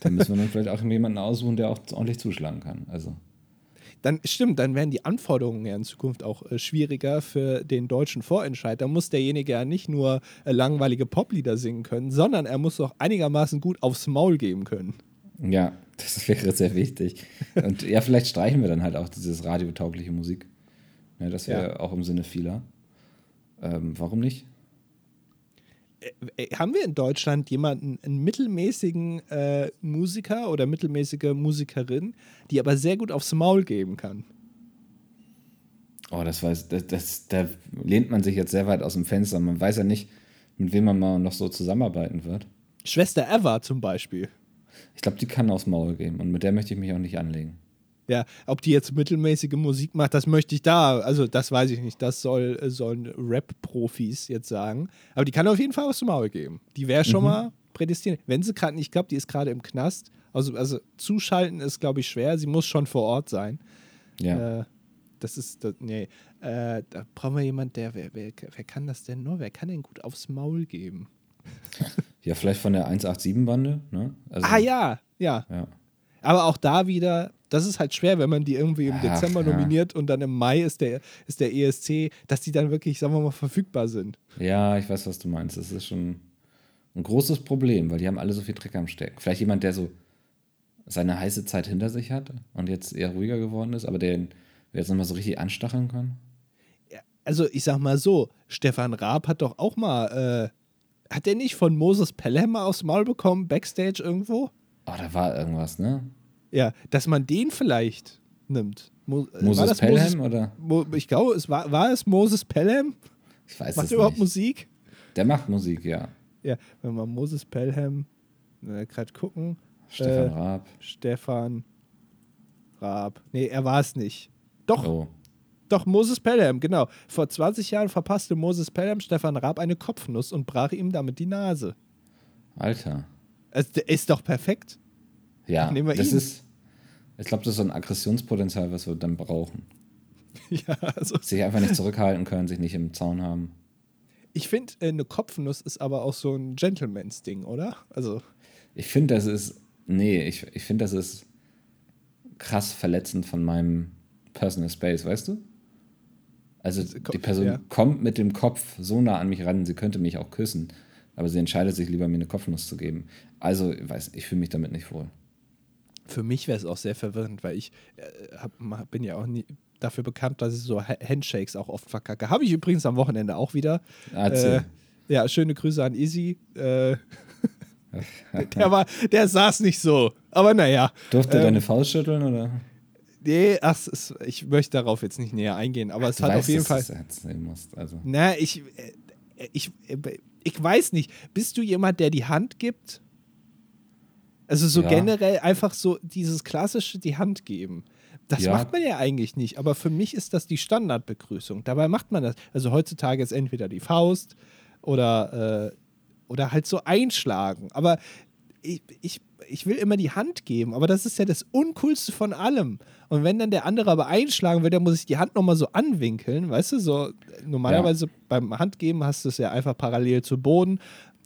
Dann müssen wir dann vielleicht auch jemanden aussuchen, der auch ordentlich zuschlagen kann. Also dann stimmt, dann werden die Anforderungen ja in Zukunft auch äh, schwieriger für den deutschen Vorentscheid. Da muss derjenige ja nicht nur äh, langweilige Poplieder singen können, sondern er muss auch einigermaßen gut aufs Maul geben können. Ja, das wäre sehr wichtig. Und ja, vielleicht streichen wir dann halt auch dieses radiotaugliche Musik. Ja, das wäre ja. auch im Sinne vieler. Ähm, warum nicht? Äh, äh, haben wir in Deutschland jemanden, einen mittelmäßigen äh, Musiker oder mittelmäßige Musikerin, die aber sehr gut aufs Maul geben kann? Oh, das weiß, das, das, da lehnt man sich jetzt sehr weit aus dem Fenster. Man weiß ja nicht, mit wem man mal noch so zusammenarbeiten wird. Schwester Eva zum Beispiel. Ich glaube, die kann aufs Maul geben und mit der möchte ich mich auch nicht anlegen. Ja, ob die jetzt mittelmäßige Musik macht, das möchte ich da, also das weiß ich nicht. Das soll, äh, sollen Rap-Profis jetzt sagen. Aber die kann auf jeden Fall was zum Maul geben. Die wäre schon mhm. mal prädestiniert. Wenn sie gerade, ich glaube, die ist gerade im Knast. Also, also zuschalten ist, glaube ich, schwer. Sie muss schon vor Ort sein. Ja. Äh, das ist, das, nee, äh, da brauchen wir jemanden, der, wer, wer, wer kann das denn nur? Wer kann denn gut aufs Maul geben? Ja, vielleicht von der 187-Bande, ne? Also, ah ja, ja. Ja. Aber auch da wieder, das ist halt schwer, wenn man die irgendwie im Ach, Dezember ja. nominiert und dann im Mai ist der, ist der ESC, dass die dann wirklich, sagen wir mal, verfügbar sind. Ja, ich weiß, was du meinst. Das ist schon ein großes Problem, weil die haben alle so viel Dreck am Stecken. Vielleicht jemand, der so seine heiße Zeit hinter sich hat und jetzt eher ruhiger geworden ist, aber der jetzt nochmal so richtig anstacheln kann. Ja, also ich sag mal so, Stefan Raab hat doch auch mal, äh, hat der nicht von Moses Pelham aufs Maul bekommen, Backstage irgendwo? Oh, da war irgendwas, ne? Ja, dass man den vielleicht nimmt. Mo äh, Moses Pelham oder? Mo ich glaube, es war, war es Moses Pelham? Ich weiß macht es er überhaupt nicht. Musik? Der macht Musik, ja. Ja, wenn man Moses Pelham äh, gerade gucken. Stefan äh, Raab. Stefan Raab. Nee, er war es nicht. Doch. Oh. Doch, Moses Pelham, genau. Vor 20 Jahren verpasste Moses Pelham Stefan Raab eine Kopfnuss und brach ihm damit die Nase. Alter. Also, der ist doch perfekt. Ja, das ihn. ist, ich glaube, das ist so ein Aggressionspotenzial, was wir dann brauchen. [laughs] ja, also. Sich einfach nicht zurückhalten können, sich nicht im Zaun haben. Ich finde, äh, eine Kopfnuss ist aber auch so ein Gentlemans-Ding, oder? Also. Ich finde, das ist, nee, ich, ich finde, das ist krass verletzend von meinem Personal Space, weißt du? Also die Person ja. kommt mit dem Kopf so nah an mich ran, sie könnte mich auch küssen, aber sie entscheidet sich lieber, mir eine Kopfnuss zu geben. Also, ich weiß, ich fühle mich damit nicht wohl. Für mich wäre es auch sehr verwirrend, weil ich äh, hab, bin ja auch nie dafür bekannt, dass ich so Handshakes auch oft verkacke. Habe ich übrigens am Wochenende auch wieder. Äh, ja, schöne Grüße an Izzy. Äh, [laughs] der, war, der saß nicht so. Aber naja. Durfte ähm, deine Faust schütteln oder? Nee, ach, ich möchte darauf jetzt nicht näher eingehen, aber ach, es hat weißt, auf jeden Fall. Musst, also. Na, ich, äh, ich, äh, ich weiß nicht. Bist du jemand, der die Hand gibt? Also so ja. generell einfach so dieses klassische die Hand geben. Das ja. macht man ja eigentlich nicht, aber für mich ist das die Standardbegrüßung. Dabei macht man das. Also heutzutage ist entweder die Faust oder, äh, oder halt so einschlagen. Aber ich, ich, ich will immer die Hand geben, aber das ist ja das Uncoolste von allem. Und wenn dann der andere aber einschlagen will, dann muss ich die Hand nochmal so anwinkeln, weißt du, so normalerweise ja. beim Handgeben hast du es ja einfach parallel zu Boden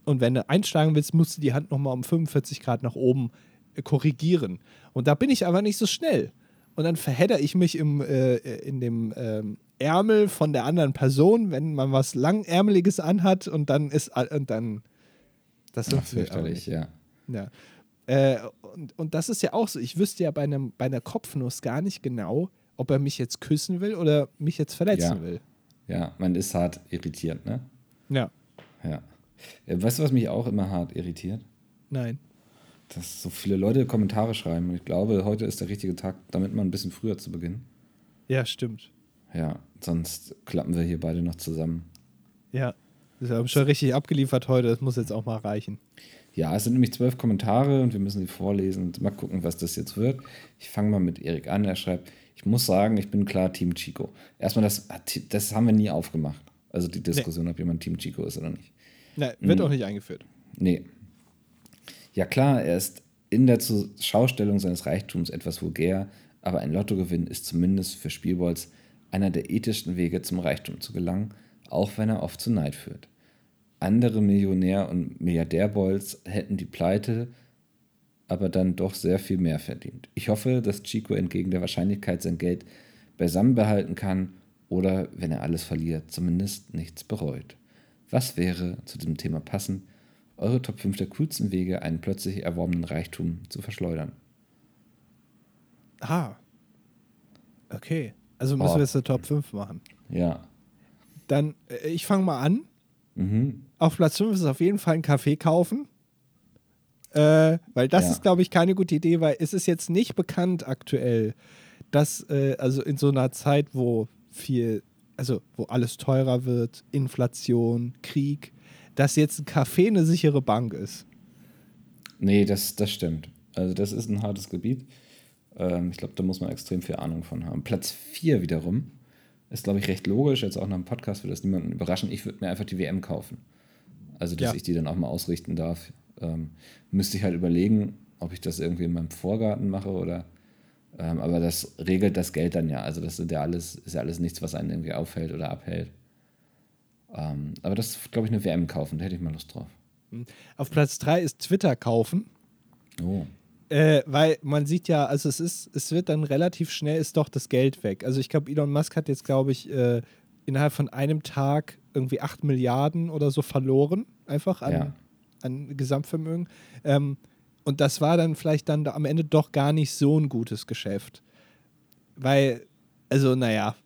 und wenn du einschlagen willst, musst du die Hand nochmal um 45 Grad nach oben äh, korrigieren. Und da bin ich aber nicht so schnell. Und dann verhedder ich mich im, äh, in dem ähm, Ärmel von der anderen Person, wenn man was Langärmeliges anhat und dann ist und dann das ist fürchterlich, ja. Ja. Äh, und, und das ist ja auch so. Ich wüsste ja bei, einem, bei einer Kopfnuss gar nicht genau, ob er mich jetzt küssen will oder mich jetzt verletzen ja. will. Ja, man ist hart irritiert, ne? Ja. Ja. Äh, weißt du, was mich auch immer hart irritiert? Nein. Dass so viele Leute Kommentare schreiben. Und ich glaube, heute ist der richtige Tag, damit mal ein bisschen früher zu beginnen. Ja, stimmt. Ja, sonst klappen wir hier beide noch zusammen. Ja, wir haben schon richtig abgeliefert heute. Das muss jetzt auch mal reichen. Ja, es sind nämlich zwölf Kommentare und wir müssen sie vorlesen und mal gucken, was das jetzt wird. Ich fange mal mit Erik an. Er schreibt: Ich muss sagen, ich bin klar Team Chico. Erstmal, das, das haben wir nie aufgemacht. Also die Diskussion, nee. ob jemand Team Chico ist oder nicht. Nein, wird hm. auch nicht eingeführt. Nee. Ja, klar, er ist in der Schaustellung seines Reichtums etwas vulgär, aber ein Lottogewinn ist zumindest für Spielballs einer der ethischsten Wege zum Reichtum zu gelangen, auch wenn er oft zu Neid führt. Andere Millionär- und Milliardärbolls hätten die Pleite aber dann doch sehr viel mehr verdient. Ich hoffe, dass Chico entgegen der Wahrscheinlichkeit sein Geld beisammen behalten kann oder, wenn er alles verliert, zumindest nichts bereut. Was wäre zu diesem Thema passend, eure Top 5 der coolsten Wege, einen plötzlich erworbenen Reichtum zu verschleudern? Ah. Okay. Also müssen oh. wir jetzt eine Top 5 machen. Ja. Dann, äh, ich fange mal an. Mhm. Auf Platz 5 ist auf jeden Fall ein Kaffee kaufen. Äh, weil das ja. ist, glaube ich, keine gute Idee, weil es ist jetzt nicht bekannt aktuell, dass, äh, also in so einer Zeit, wo viel, also wo alles teurer wird, Inflation, Krieg, dass jetzt ein Kaffee eine sichere Bank ist. Nee, das, das stimmt. Also das ist ein hartes Gebiet. Ähm, ich glaube, da muss man extrem viel Ahnung von haben. Platz 4 wiederum ist, glaube ich, recht logisch. Jetzt auch nach dem Podcast wird das niemanden überraschen. Ich würde mir einfach die WM kaufen. Also, dass ja. ich die dann auch mal ausrichten darf. Ähm, müsste ich halt überlegen, ob ich das irgendwie in meinem Vorgarten mache oder. Ähm, aber das regelt das Geld dann ja. Also, das sind ja alles, ist ja alles nichts, was einen irgendwie auffällt oder abhält. Ähm, aber das glaube ich, eine WM kaufen. Da hätte ich mal Lust drauf. Auf Platz 3 ist Twitter kaufen. Oh. Äh, weil man sieht ja, also es ist, es wird dann relativ schnell ist doch das Geld weg. Also ich glaube, Elon Musk hat jetzt, glaube ich, äh, innerhalb von einem Tag irgendwie 8 Milliarden oder so verloren, einfach an, ja. an Gesamtvermögen. Ähm, und das war dann vielleicht dann am Ende doch gar nicht so ein gutes Geschäft. Weil, also naja,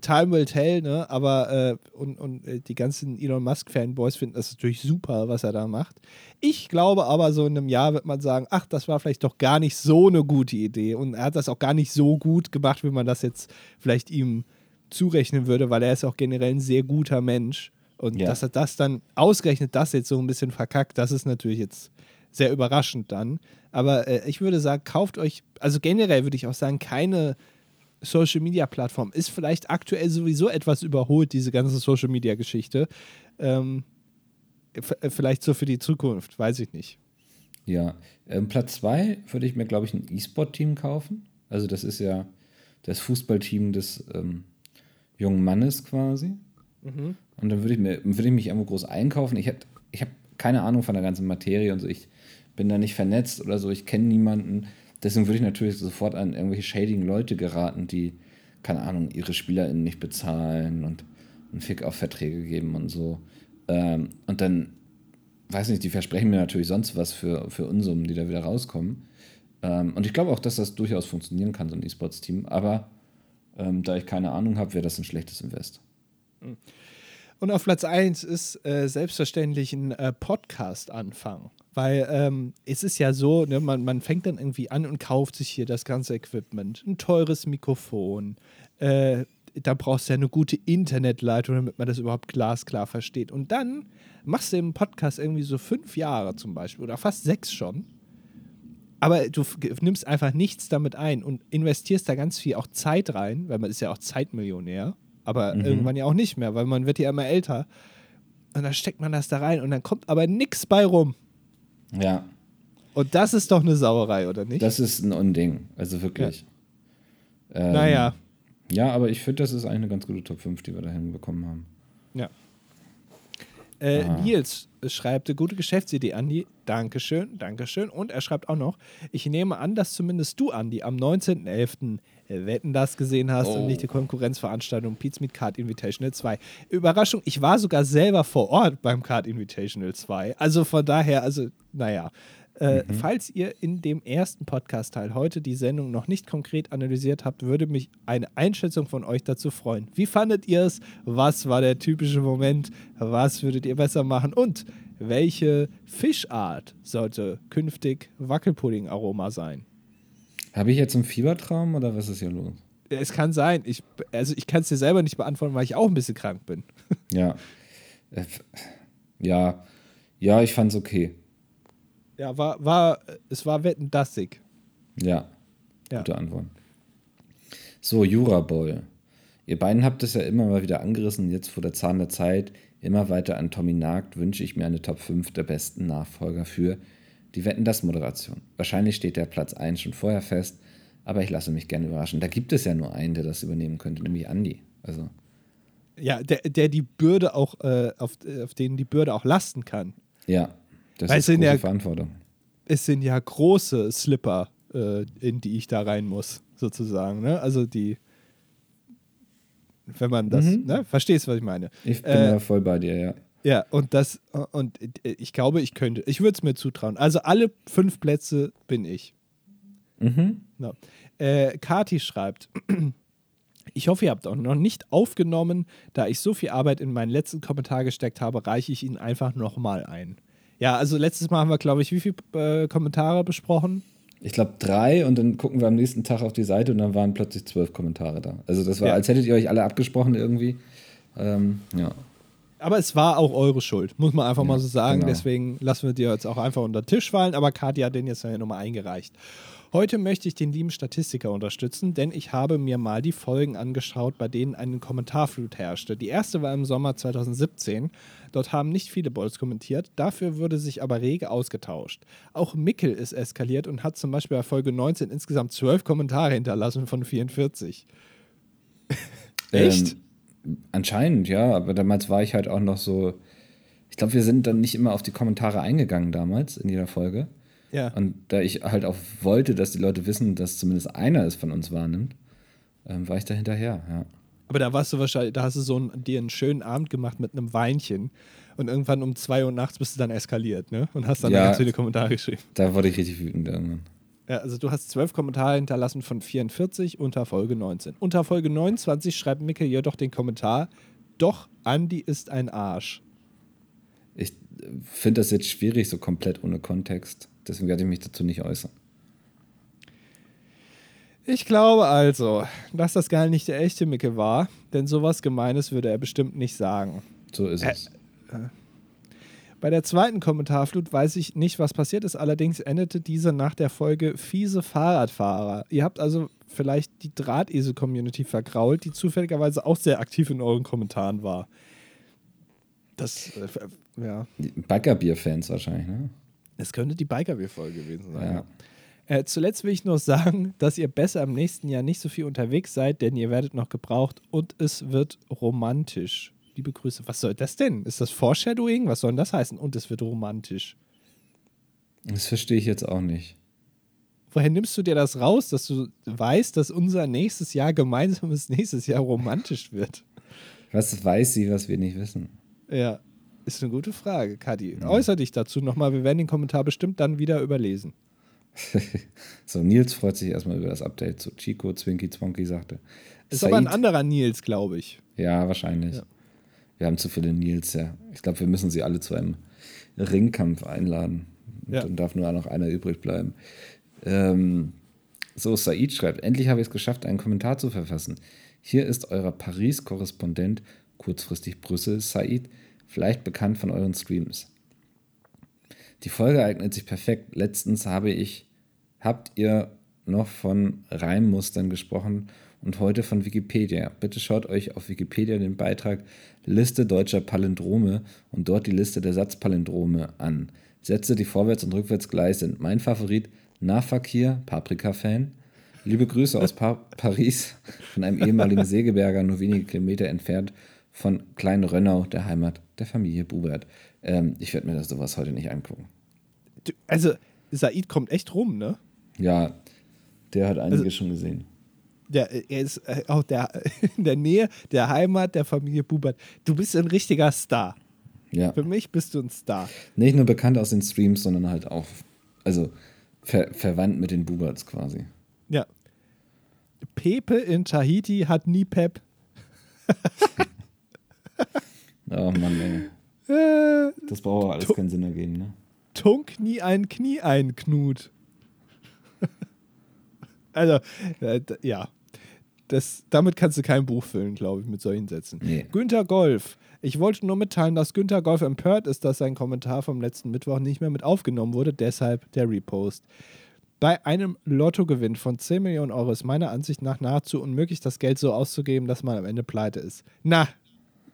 Time will tell, ne? Aber äh, und, und äh, die ganzen Elon Musk-Fanboys finden das natürlich super, was er da macht. Ich glaube aber, so in einem Jahr wird man sagen, ach, das war vielleicht doch gar nicht so eine gute Idee. Und er hat das auch gar nicht so gut gemacht, wie man das jetzt vielleicht ihm zurechnen würde, weil er ist auch generell ein sehr guter Mensch. Und ja. dass er das dann ausgerechnet das jetzt so ein bisschen verkackt, das ist natürlich jetzt sehr überraschend dann. Aber äh, ich würde sagen, kauft euch, also generell würde ich auch sagen, keine Social Media Plattform. Ist vielleicht aktuell sowieso etwas überholt, diese ganze Social Media Geschichte. Ähm, äh, vielleicht so für die Zukunft, weiß ich nicht. Ja, ähm, Platz zwei würde ich mir, glaube ich, ein E-Sport-Team kaufen. Also, das ist ja das Fußballteam des ähm, jungen Mannes quasi. Mhm. Und dann würde ich, mir, würde ich mich irgendwo groß einkaufen. Ich, ich habe keine Ahnung von der ganzen Materie und so. Ich bin da nicht vernetzt oder so. Ich kenne niemanden. Deswegen würde ich natürlich sofort an irgendwelche shadigen Leute geraten, die, keine Ahnung, ihre SpielerInnen nicht bezahlen und einen Fick auf Verträge geben und so. Ähm, und dann, weiß nicht, die versprechen mir natürlich sonst was für, für Unsummen, die da wieder rauskommen. Ähm, und ich glaube auch, dass das durchaus funktionieren kann, so ein E-Sports-Team. Aber ähm, da ich keine Ahnung habe, wäre das ein schlechtes Invest. Und auf Platz 1 ist äh, selbstverständlich ein äh, Podcast-Anfang. Weil ähm, es ist ja so, ne, man, man fängt dann irgendwie an und kauft sich hier das ganze Equipment. Ein teures Mikrofon. Äh, da brauchst du ja eine gute Internetleitung, damit man das überhaupt glasklar versteht. Und dann machst du im Podcast irgendwie so fünf Jahre zum Beispiel oder fast sechs schon. Aber du nimmst einfach nichts damit ein und investierst da ganz viel auch Zeit rein, weil man ist ja auch Zeitmillionär, aber mhm. irgendwann ja auch nicht mehr, weil man wird ja immer älter. Und dann steckt man das da rein und dann kommt aber nichts bei rum. Ja. Und das ist doch eine Sauerei, oder nicht? Das ist ein Unding, also wirklich. Ja. Ähm, naja. Ja, aber ich finde, das ist eigentlich eine ganz gute Top 5, die wir da hinbekommen haben. Ja. Äh, Nils schreibt, gute Geschäftsidee, Andi. Dankeschön, Dankeschön. Und er schreibt auch noch, ich nehme an, dass zumindest du, Andi, am 19.11. Wetten das gesehen hast oh. und nicht die Konkurrenzveranstaltung Pizza Meet Card Invitational 2. Überraschung, ich war sogar selber vor Ort beim Card Invitational 2. Also von daher, also naja, äh, mhm. Falls ihr in dem ersten Podcast-Teil heute die Sendung noch nicht konkret analysiert habt, würde mich eine Einschätzung von euch dazu freuen. Wie fandet ihr es? Was war der typische Moment? Was würdet ihr besser machen? Und welche Fischart sollte künftig Wackelpudding-Aroma sein? Habe ich jetzt einen Fiebertraum oder was ist hier los? Es kann sein. Ich, also ich kann es dir selber nicht beantworten, weil ich auch ein bisschen krank bin. Ja. Äh, ja. Ja, ich fand es okay. Ja, war, war, es war wetten dassig. Ja, ja. Gute Antwort. So, Jura Boy. Ihr beiden habt es ja immer mal wieder angerissen, jetzt vor der Zahn der Zeit, immer weiter an Tommy Nagt wünsche ich mir eine Top 5 der besten Nachfolger für die Wetten das Moderation. Wahrscheinlich steht der Platz 1 schon vorher fest, aber ich lasse mich gerne überraschen. Da gibt es ja nur einen, der das übernehmen könnte, nämlich Andy. Also. Ja, der, der die Bürde auch, äh, auf, auf denen die Bürde auch lasten kann. Ja, das Weil ist große ja, Verantwortung. Es sind ja große Slipper, äh, in die ich da rein muss, sozusagen. Ne? Also die, wenn man das, mhm. ne? verstehst, was ich meine. Ich bin äh, da voll bei dir, ja. Ja, und das, und ich glaube, ich könnte, ich würde es mir zutrauen. Also alle fünf Plätze bin ich. Mhm. No. Äh, Kati schreibt, [clears throat] ich hoffe, ihr habt auch noch nicht aufgenommen. Da ich so viel Arbeit in meinen letzten Kommentar gesteckt habe, reiche ich ihn einfach nochmal ein. Ja, also letztes Mal haben wir, glaube ich, wie viele äh, Kommentare besprochen? Ich glaube drei und dann gucken wir am nächsten Tag auf die Seite und dann waren plötzlich zwölf Kommentare da. Also das war, ja. als hättet ihr euch alle abgesprochen irgendwie. Ähm, ja. Aber es war auch eure Schuld, muss man einfach ja, mal so sagen. Genau. Deswegen lassen wir dir jetzt auch einfach unter den Tisch fallen. Aber Katja hat den jetzt nochmal eingereicht. Heute möchte ich den lieben Statistiker unterstützen, denn ich habe mir mal die Folgen angeschaut, bei denen eine Kommentarflut herrschte. Die erste war im Sommer 2017. Dort haben nicht viele Bolts kommentiert, dafür wurde sich aber rege ausgetauscht. Auch Mickel ist eskaliert und hat zum Beispiel bei Folge 19 insgesamt 12 Kommentare hinterlassen von 44. Echt? [laughs] Ähm, anscheinend, ja, aber damals war ich halt auch noch so. Ich glaube, wir sind dann nicht immer auf die Kommentare eingegangen damals in jeder Folge. Ja. Und da ich halt auch wollte, dass die Leute wissen, dass zumindest einer es von uns wahrnimmt, ähm, war ich da hinterher, ja. Aber da warst du wahrscheinlich, da hast du so einen, dir einen schönen Abend gemacht mit einem Weinchen und irgendwann um zwei Uhr nachts bist du dann eskaliert, ne? Und hast dann ja, ganz viele Kommentare geschrieben. Da wurde ich richtig wütend irgendwann. Ja, also du hast zwölf Kommentare hinterlassen von 44 unter Folge 19. Unter Folge 29 schreibt Mikkel jedoch den Kommentar, doch, Andi ist ein Arsch. Ich finde das jetzt schwierig, so komplett ohne Kontext. Deswegen werde ich mich dazu nicht äußern. Ich glaube also, dass das gar nicht der echte Micke war, denn sowas Gemeines würde er bestimmt nicht sagen. So ist es. Äh, bei der zweiten Kommentarflut weiß ich nicht, was passiert ist, allerdings endete diese nach der Folge fiese Fahrradfahrer. Ihr habt also vielleicht die Drahtesel-Community vergrault, die zufälligerweise auch sehr aktiv in euren Kommentaren war. Das, äh, ja. Baggerbier-Fans wahrscheinlich, ne? Es könnte die Bikerbier-Folge gewesen sein. Ja. Äh, zuletzt will ich nur sagen, dass ihr besser im nächsten Jahr nicht so viel unterwegs seid, denn ihr werdet noch gebraucht und es wird romantisch. Liebe Grüße. Was soll das denn? Ist das Foreshadowing? Was soll denn das heißen? Und es wird romantisch. Das verstehe ich jetzt auch nicht. Woher nimmst du dir das raus, dass du weißt, dass unser nächstes Jahr gemeinsames [laughs] nächstes Jahr romantisch wird? Was weiß sie, was wir nicht wissen? Ja, ist eine gute Frage, Kadi. Ja. Äußer dich dazu nochmal. Wir werden den Kommentar bestimmt dann wieder überlesen. [laughs] so, Nils freut sich erstmal über das Update zu Chico, Zwinky, Zwonky sagte. Ist Said, aber ein anderer Nils, glaube ich. Ja, wahrscheinlich. Ja. Wir haben zu viele Nils, ja. Ich glaube, wir müssen sie alle zu einem Ringkampf einladen. Und ja. dann darf nur noch einer übrig bleiben. Ähm, so, Said schreibt: Endlich habe ich es geschafft, einen Kommentar zu verfassen. Hier ist euer Paris-Korrespondent, kurzfristig Brüssel, Said, vielleicht bekannt von euren Streams. Die Folge eignet sich perfekt. Letztens habe ich, habt ihr noch von Reimmustern gesprochen und heute von Wikipedia. Bitte schaut euch auf Wikipedia den Beitrag Liste deutscher Palindrome und dort die Liste der Satzpalindrome an. Sätze, die vorwärts und rückwärts gleich sind. Mein Favorit, Nahverkehr, Paprika-Fan. Liebe Grüße aus pa Paris von einem ehemaligen Segeberger, nur wenige Kilometer entfernt von Klein Rönnau, der Heimat der Familie Bubert. Ähm, ich werde mir das sowas heute nicht angucken. Also, Said kommt echt rum, ne? Ja, der hat einige also, schon gesehen. Der, er ist äh, auch der, [laughs] in der Nähe der Heimat der Familie Bubert. Du bist ein richtiger Star. Ja. Für mich bist du ein Star. Nicht nur bekannt aus den Streams, sondern halt auch, also ver verwandt mit den Buberts quasi. Ja. Pepe in Tahiti hat nie Pep. [laughs] oh Mann, ey. Äh, das braucht aber alles keinen Sinn ergeben, ne? Tunk nie ein Knie ein, Knut. [laughs] also, äh, ja. Das, damit kannst du kein Buch füllen, glaube ich, mit solchen Sätzen. Nee. Günther Golf. Ich wollte nur mitteilen, dass Günther Golf empört ist, dass sein Kommentar vom letzten Mittwoch nicht mehr mit aufgenommen wurde, deshalb der Repost. Bei einem Lottogewinn von 10 Millionen Euro ist meiner Ansicht nach nahezu unmöglich, das Geld so auszugeben, dass man am Ende pleite ist. Na,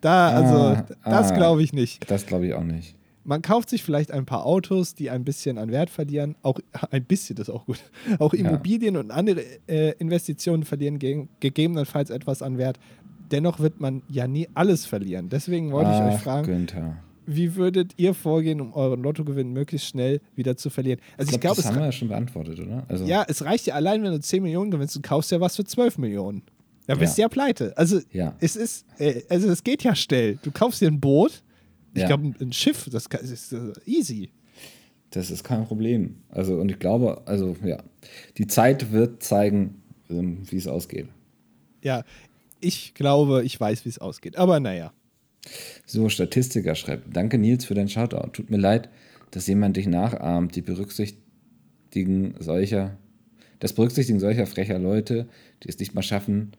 da, also, ah, das ah, glaube ich nicht. Das glaube ich auch nicht man kauft sich vielleicht ein paar Autos, die ein bisschen an Wert verlieren. Auch ein bisschen ist auch gut. [laughs] Auch Immobilien ja. und andere äh, Investitionen verlieren ge gegebenenfalls etwas an Wert. Dennoch wird man ja nie alles verlieren. Deswegen wollte Ach, ich euch fragen, Günther. wie würdet ihr vorgehen, um euren Lottogewinn möglichst schnell wieder zu verlieren? Also ich glaube, glaub, das haben wir ja schon beantwortet, oder? Also ja, es reicht ja allein, wenn du 10 Millionen gewinnst, du kaufst ja was für 12 Millionen. Da bist du ja. ja pleite. Also ja. es ist, äh, also es geht ja schnell. Du kaufst dir ein Boot ich ja. glaube, ein Schiff, das ist äh, easy. Das ist kein Problem. Also, und ich glaube, also ja, die Zeit wird zeigen, ähm, wie es ausgeht. Ja, ich glaube, ich weiß, wie es ausgeht. Aber naja. So, Statistiker schreibt: Danke, Nils, für dein Shoutout. Tut mir leid, dass jemand dich nachahmt. Die berücksichtigen solcher, das Berücksichtigen solcher frecher Leute, die es nicht mal schaffen,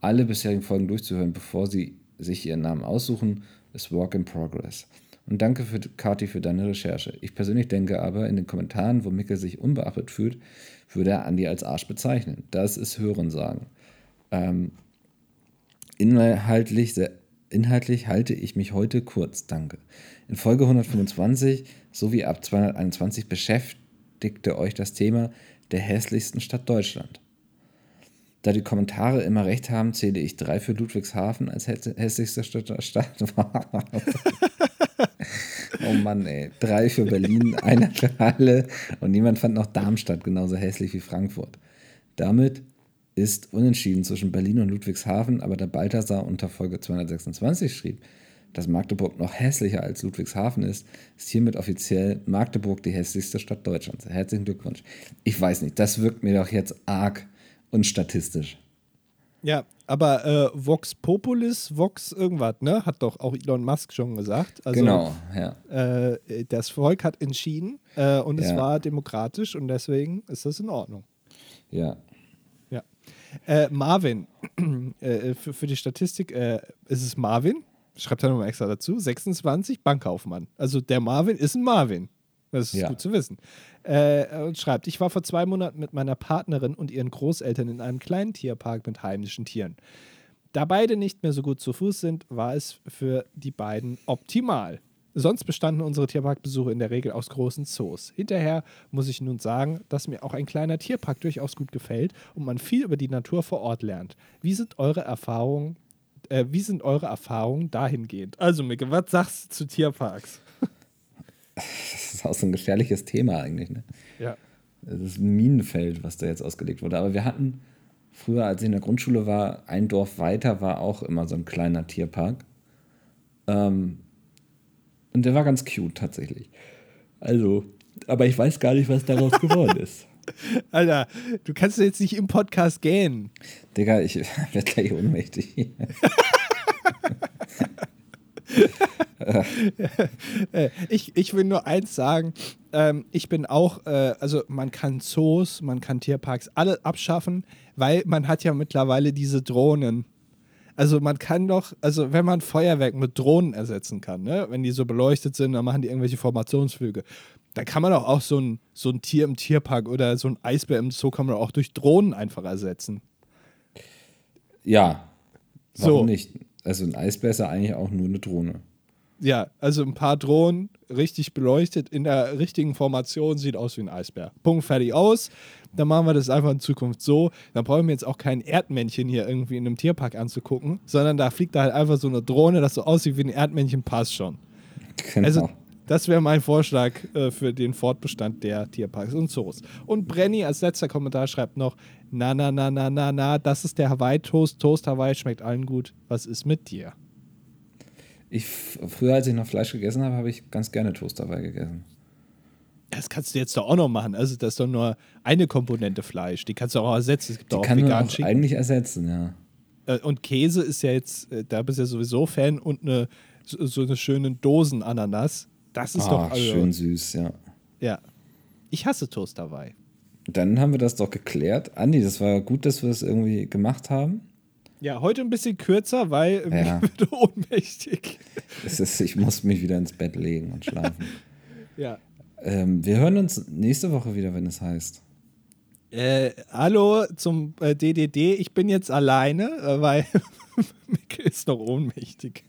alle bisherigen Folgen durchzuhören, bevor sie sich ihren Namen aussuchen ist Work in Progress. Und danke, für, Kati, für deine Recherche. Ich persönlich denke aber, in den Kommentaren, wo Mickel sich unbeachtet fühlt, würde er Andi als Arsch bezeichnen. Das ist Hörensagen. Ähm, inhaltlich, inhaltlich halte ich mich heute kurz, danke. In Folge 125 sowie ab 221 beschäftigte euch das Thema der hässlichsten Stadt Deutschland. Da die Kommentare immer recht haben, zähle ich drei für Ludwigshafen als hässlichste Stadt. oh Mann, ey. Drei für Berlin, einer für Halle und niemand fand noch Darmstadt genauso hässlich wie Frankfurt. Damit ist unentschieden zwischen Berlin und Ludwigshafen, aber der Balthasar unter Folge 226 schrieb, dass Magdeburg noch hässlicher als Ludwigshafen ist, ist hiermit offiziell Magdeburg die hässlichste Stadt Deutschlands. Herzlichen Glückwunsch. Ich weiß nicht, das wirkt mir doch jetzt arg und statistisch. Ja, aber äh, Vox Populis, Vox irgendwas, ne? Hat doch auch Elon Musk schon gesagt. Also, genau, ja. Äh, das Volk hat entschieden äh, und ja. es war demokratisch und deswegen ist das in Ordnung. Ja. Ja. Äh, Marvin, [clears throat] äh, für, für die Statistik, äh, ist es Marvin? Schreibt er nochmal extra dazu. 26, Bankkaufmann. Also der Marvin ist ein Marvin. Das ist ja. gut zu wissen. Äh, und schreibt, ich war vor zwei Monaten mit meiner Partnerin und ihren Großeltern in einem kleinen Tierpark mit heimischen Tieren. Da beide nicht mehr so gut zu Fuß sind, war es für die beiden optimal. Sonst bestanden unsere Tierparkbesuche in der Regel aus großen Zoos. Hinterher muss ich nun sagen, dass mir auch ein kleiner Tierpark durchaus gut gefällt und man viel über die Natur vor Ort lernt. Wie sind eure Erfahrungen, äh, wie sind eure Erfahrungen dahingehend? Also, Micke, was sagst du zu Tierparks? Das ist auch so ein gefährliches Thema eigentlich. Ne? Ja. Es ist ein Minenfeld, was da jetzt ausgelegt wurde. Aber wir hatten früher, als ich in der Grundschule war, ein Dorf weiter war auch immer so ein kleiner Tierpark. Ähm, und der war ganz cute tatsächlich. Also, aber ich weiß gar nicht, was daraus [laughs] geworden ist. Alter, du kannst jetzt nicht im Podcast gehen. Digga, ich [laughs] werde gleich ohnmächtig. [laughs] ich, ich will nur eins sagen. Ähm, ich bin auch, äh, also man kann Zoos, man kann Tierparks alle abschaffen, weil man hat ja mittlerweile diese Drohnen. Also man kann doch, also wenn man Feuerwerk mit Drohnen ersetzen kann, ne? wenn die so beleuchtet sind, dann machen die irgendwelche Formationsflüge. Da kann man doch auch so ein, so ein Tier im Tierpark oder so ein Eisbär im Zoo kann man auch durch Drohnen einfach ersetzen. Ja, warum so. nicht? Also ein Eisbär ist ja eigentlich auch nur eine Drohne. Ja, also ein paar Drohnen, richtig beleuchtet, in der richtigen Formation, sieht aus wie ein Eisbär. Punkt, fertig, aus. Dann machen wir das einfach in Zukunft so. Dann brauchen wir jetzt auch kein Erdmännchen hier irgendwie in einem Tierpark anzugucken, sondern da fliegt da halt einfach so eine Drohne, das so aussieht wie ein Erdmännchen, passt schon. Genau. Also, das wäre mein Vorschlag äh, für den Fortbestand der Tierparks und Zoos. Und Brenny als letzter Kommentar schreibt noch: Na, na, na, na, na, na, das ist der Hawaii-Toast. Toast Hawaii schmeckt allen gut. Was ist mit dir? Ich, früher, als ich noch Fleisch gegessen habe, habe ich ganz gerne Toast dabei gegessen. Das kannst du jetzt doch auch noch machen. Also, das ist doch nur eine Komponente Fleisch. Die kannst du auch ersetzen. Es gibt Die auch kann man auch eigentlich ersetzen, ja. Äh, und Käse ist ja jetzt, äh, da bist du ja sowieso Fan und eine, so eine schöne Dosen-Ananas. Das ist oh, doch. Also, schön süß, ja. Ja. Ich hasse Toast dabei. Dann haben wir das doch geklärt. Andi, das war gut, dass wir es das irgendwie gemacht haben. Ja, heute ein bisschen kürzer, weil ja. ich [laughs] bin ohnmächtig. Es ist, ich muss mich wieder ins Bett legen und schlafen. [laughs] ja. Ähm, wir hören uns nächste Woche wieder, wenn es heißt. Äh, hallo zum äh, DDD. Ich bin jetzt alleine, äh, weil [laughs] Mikkel ist noch ohnmächtig.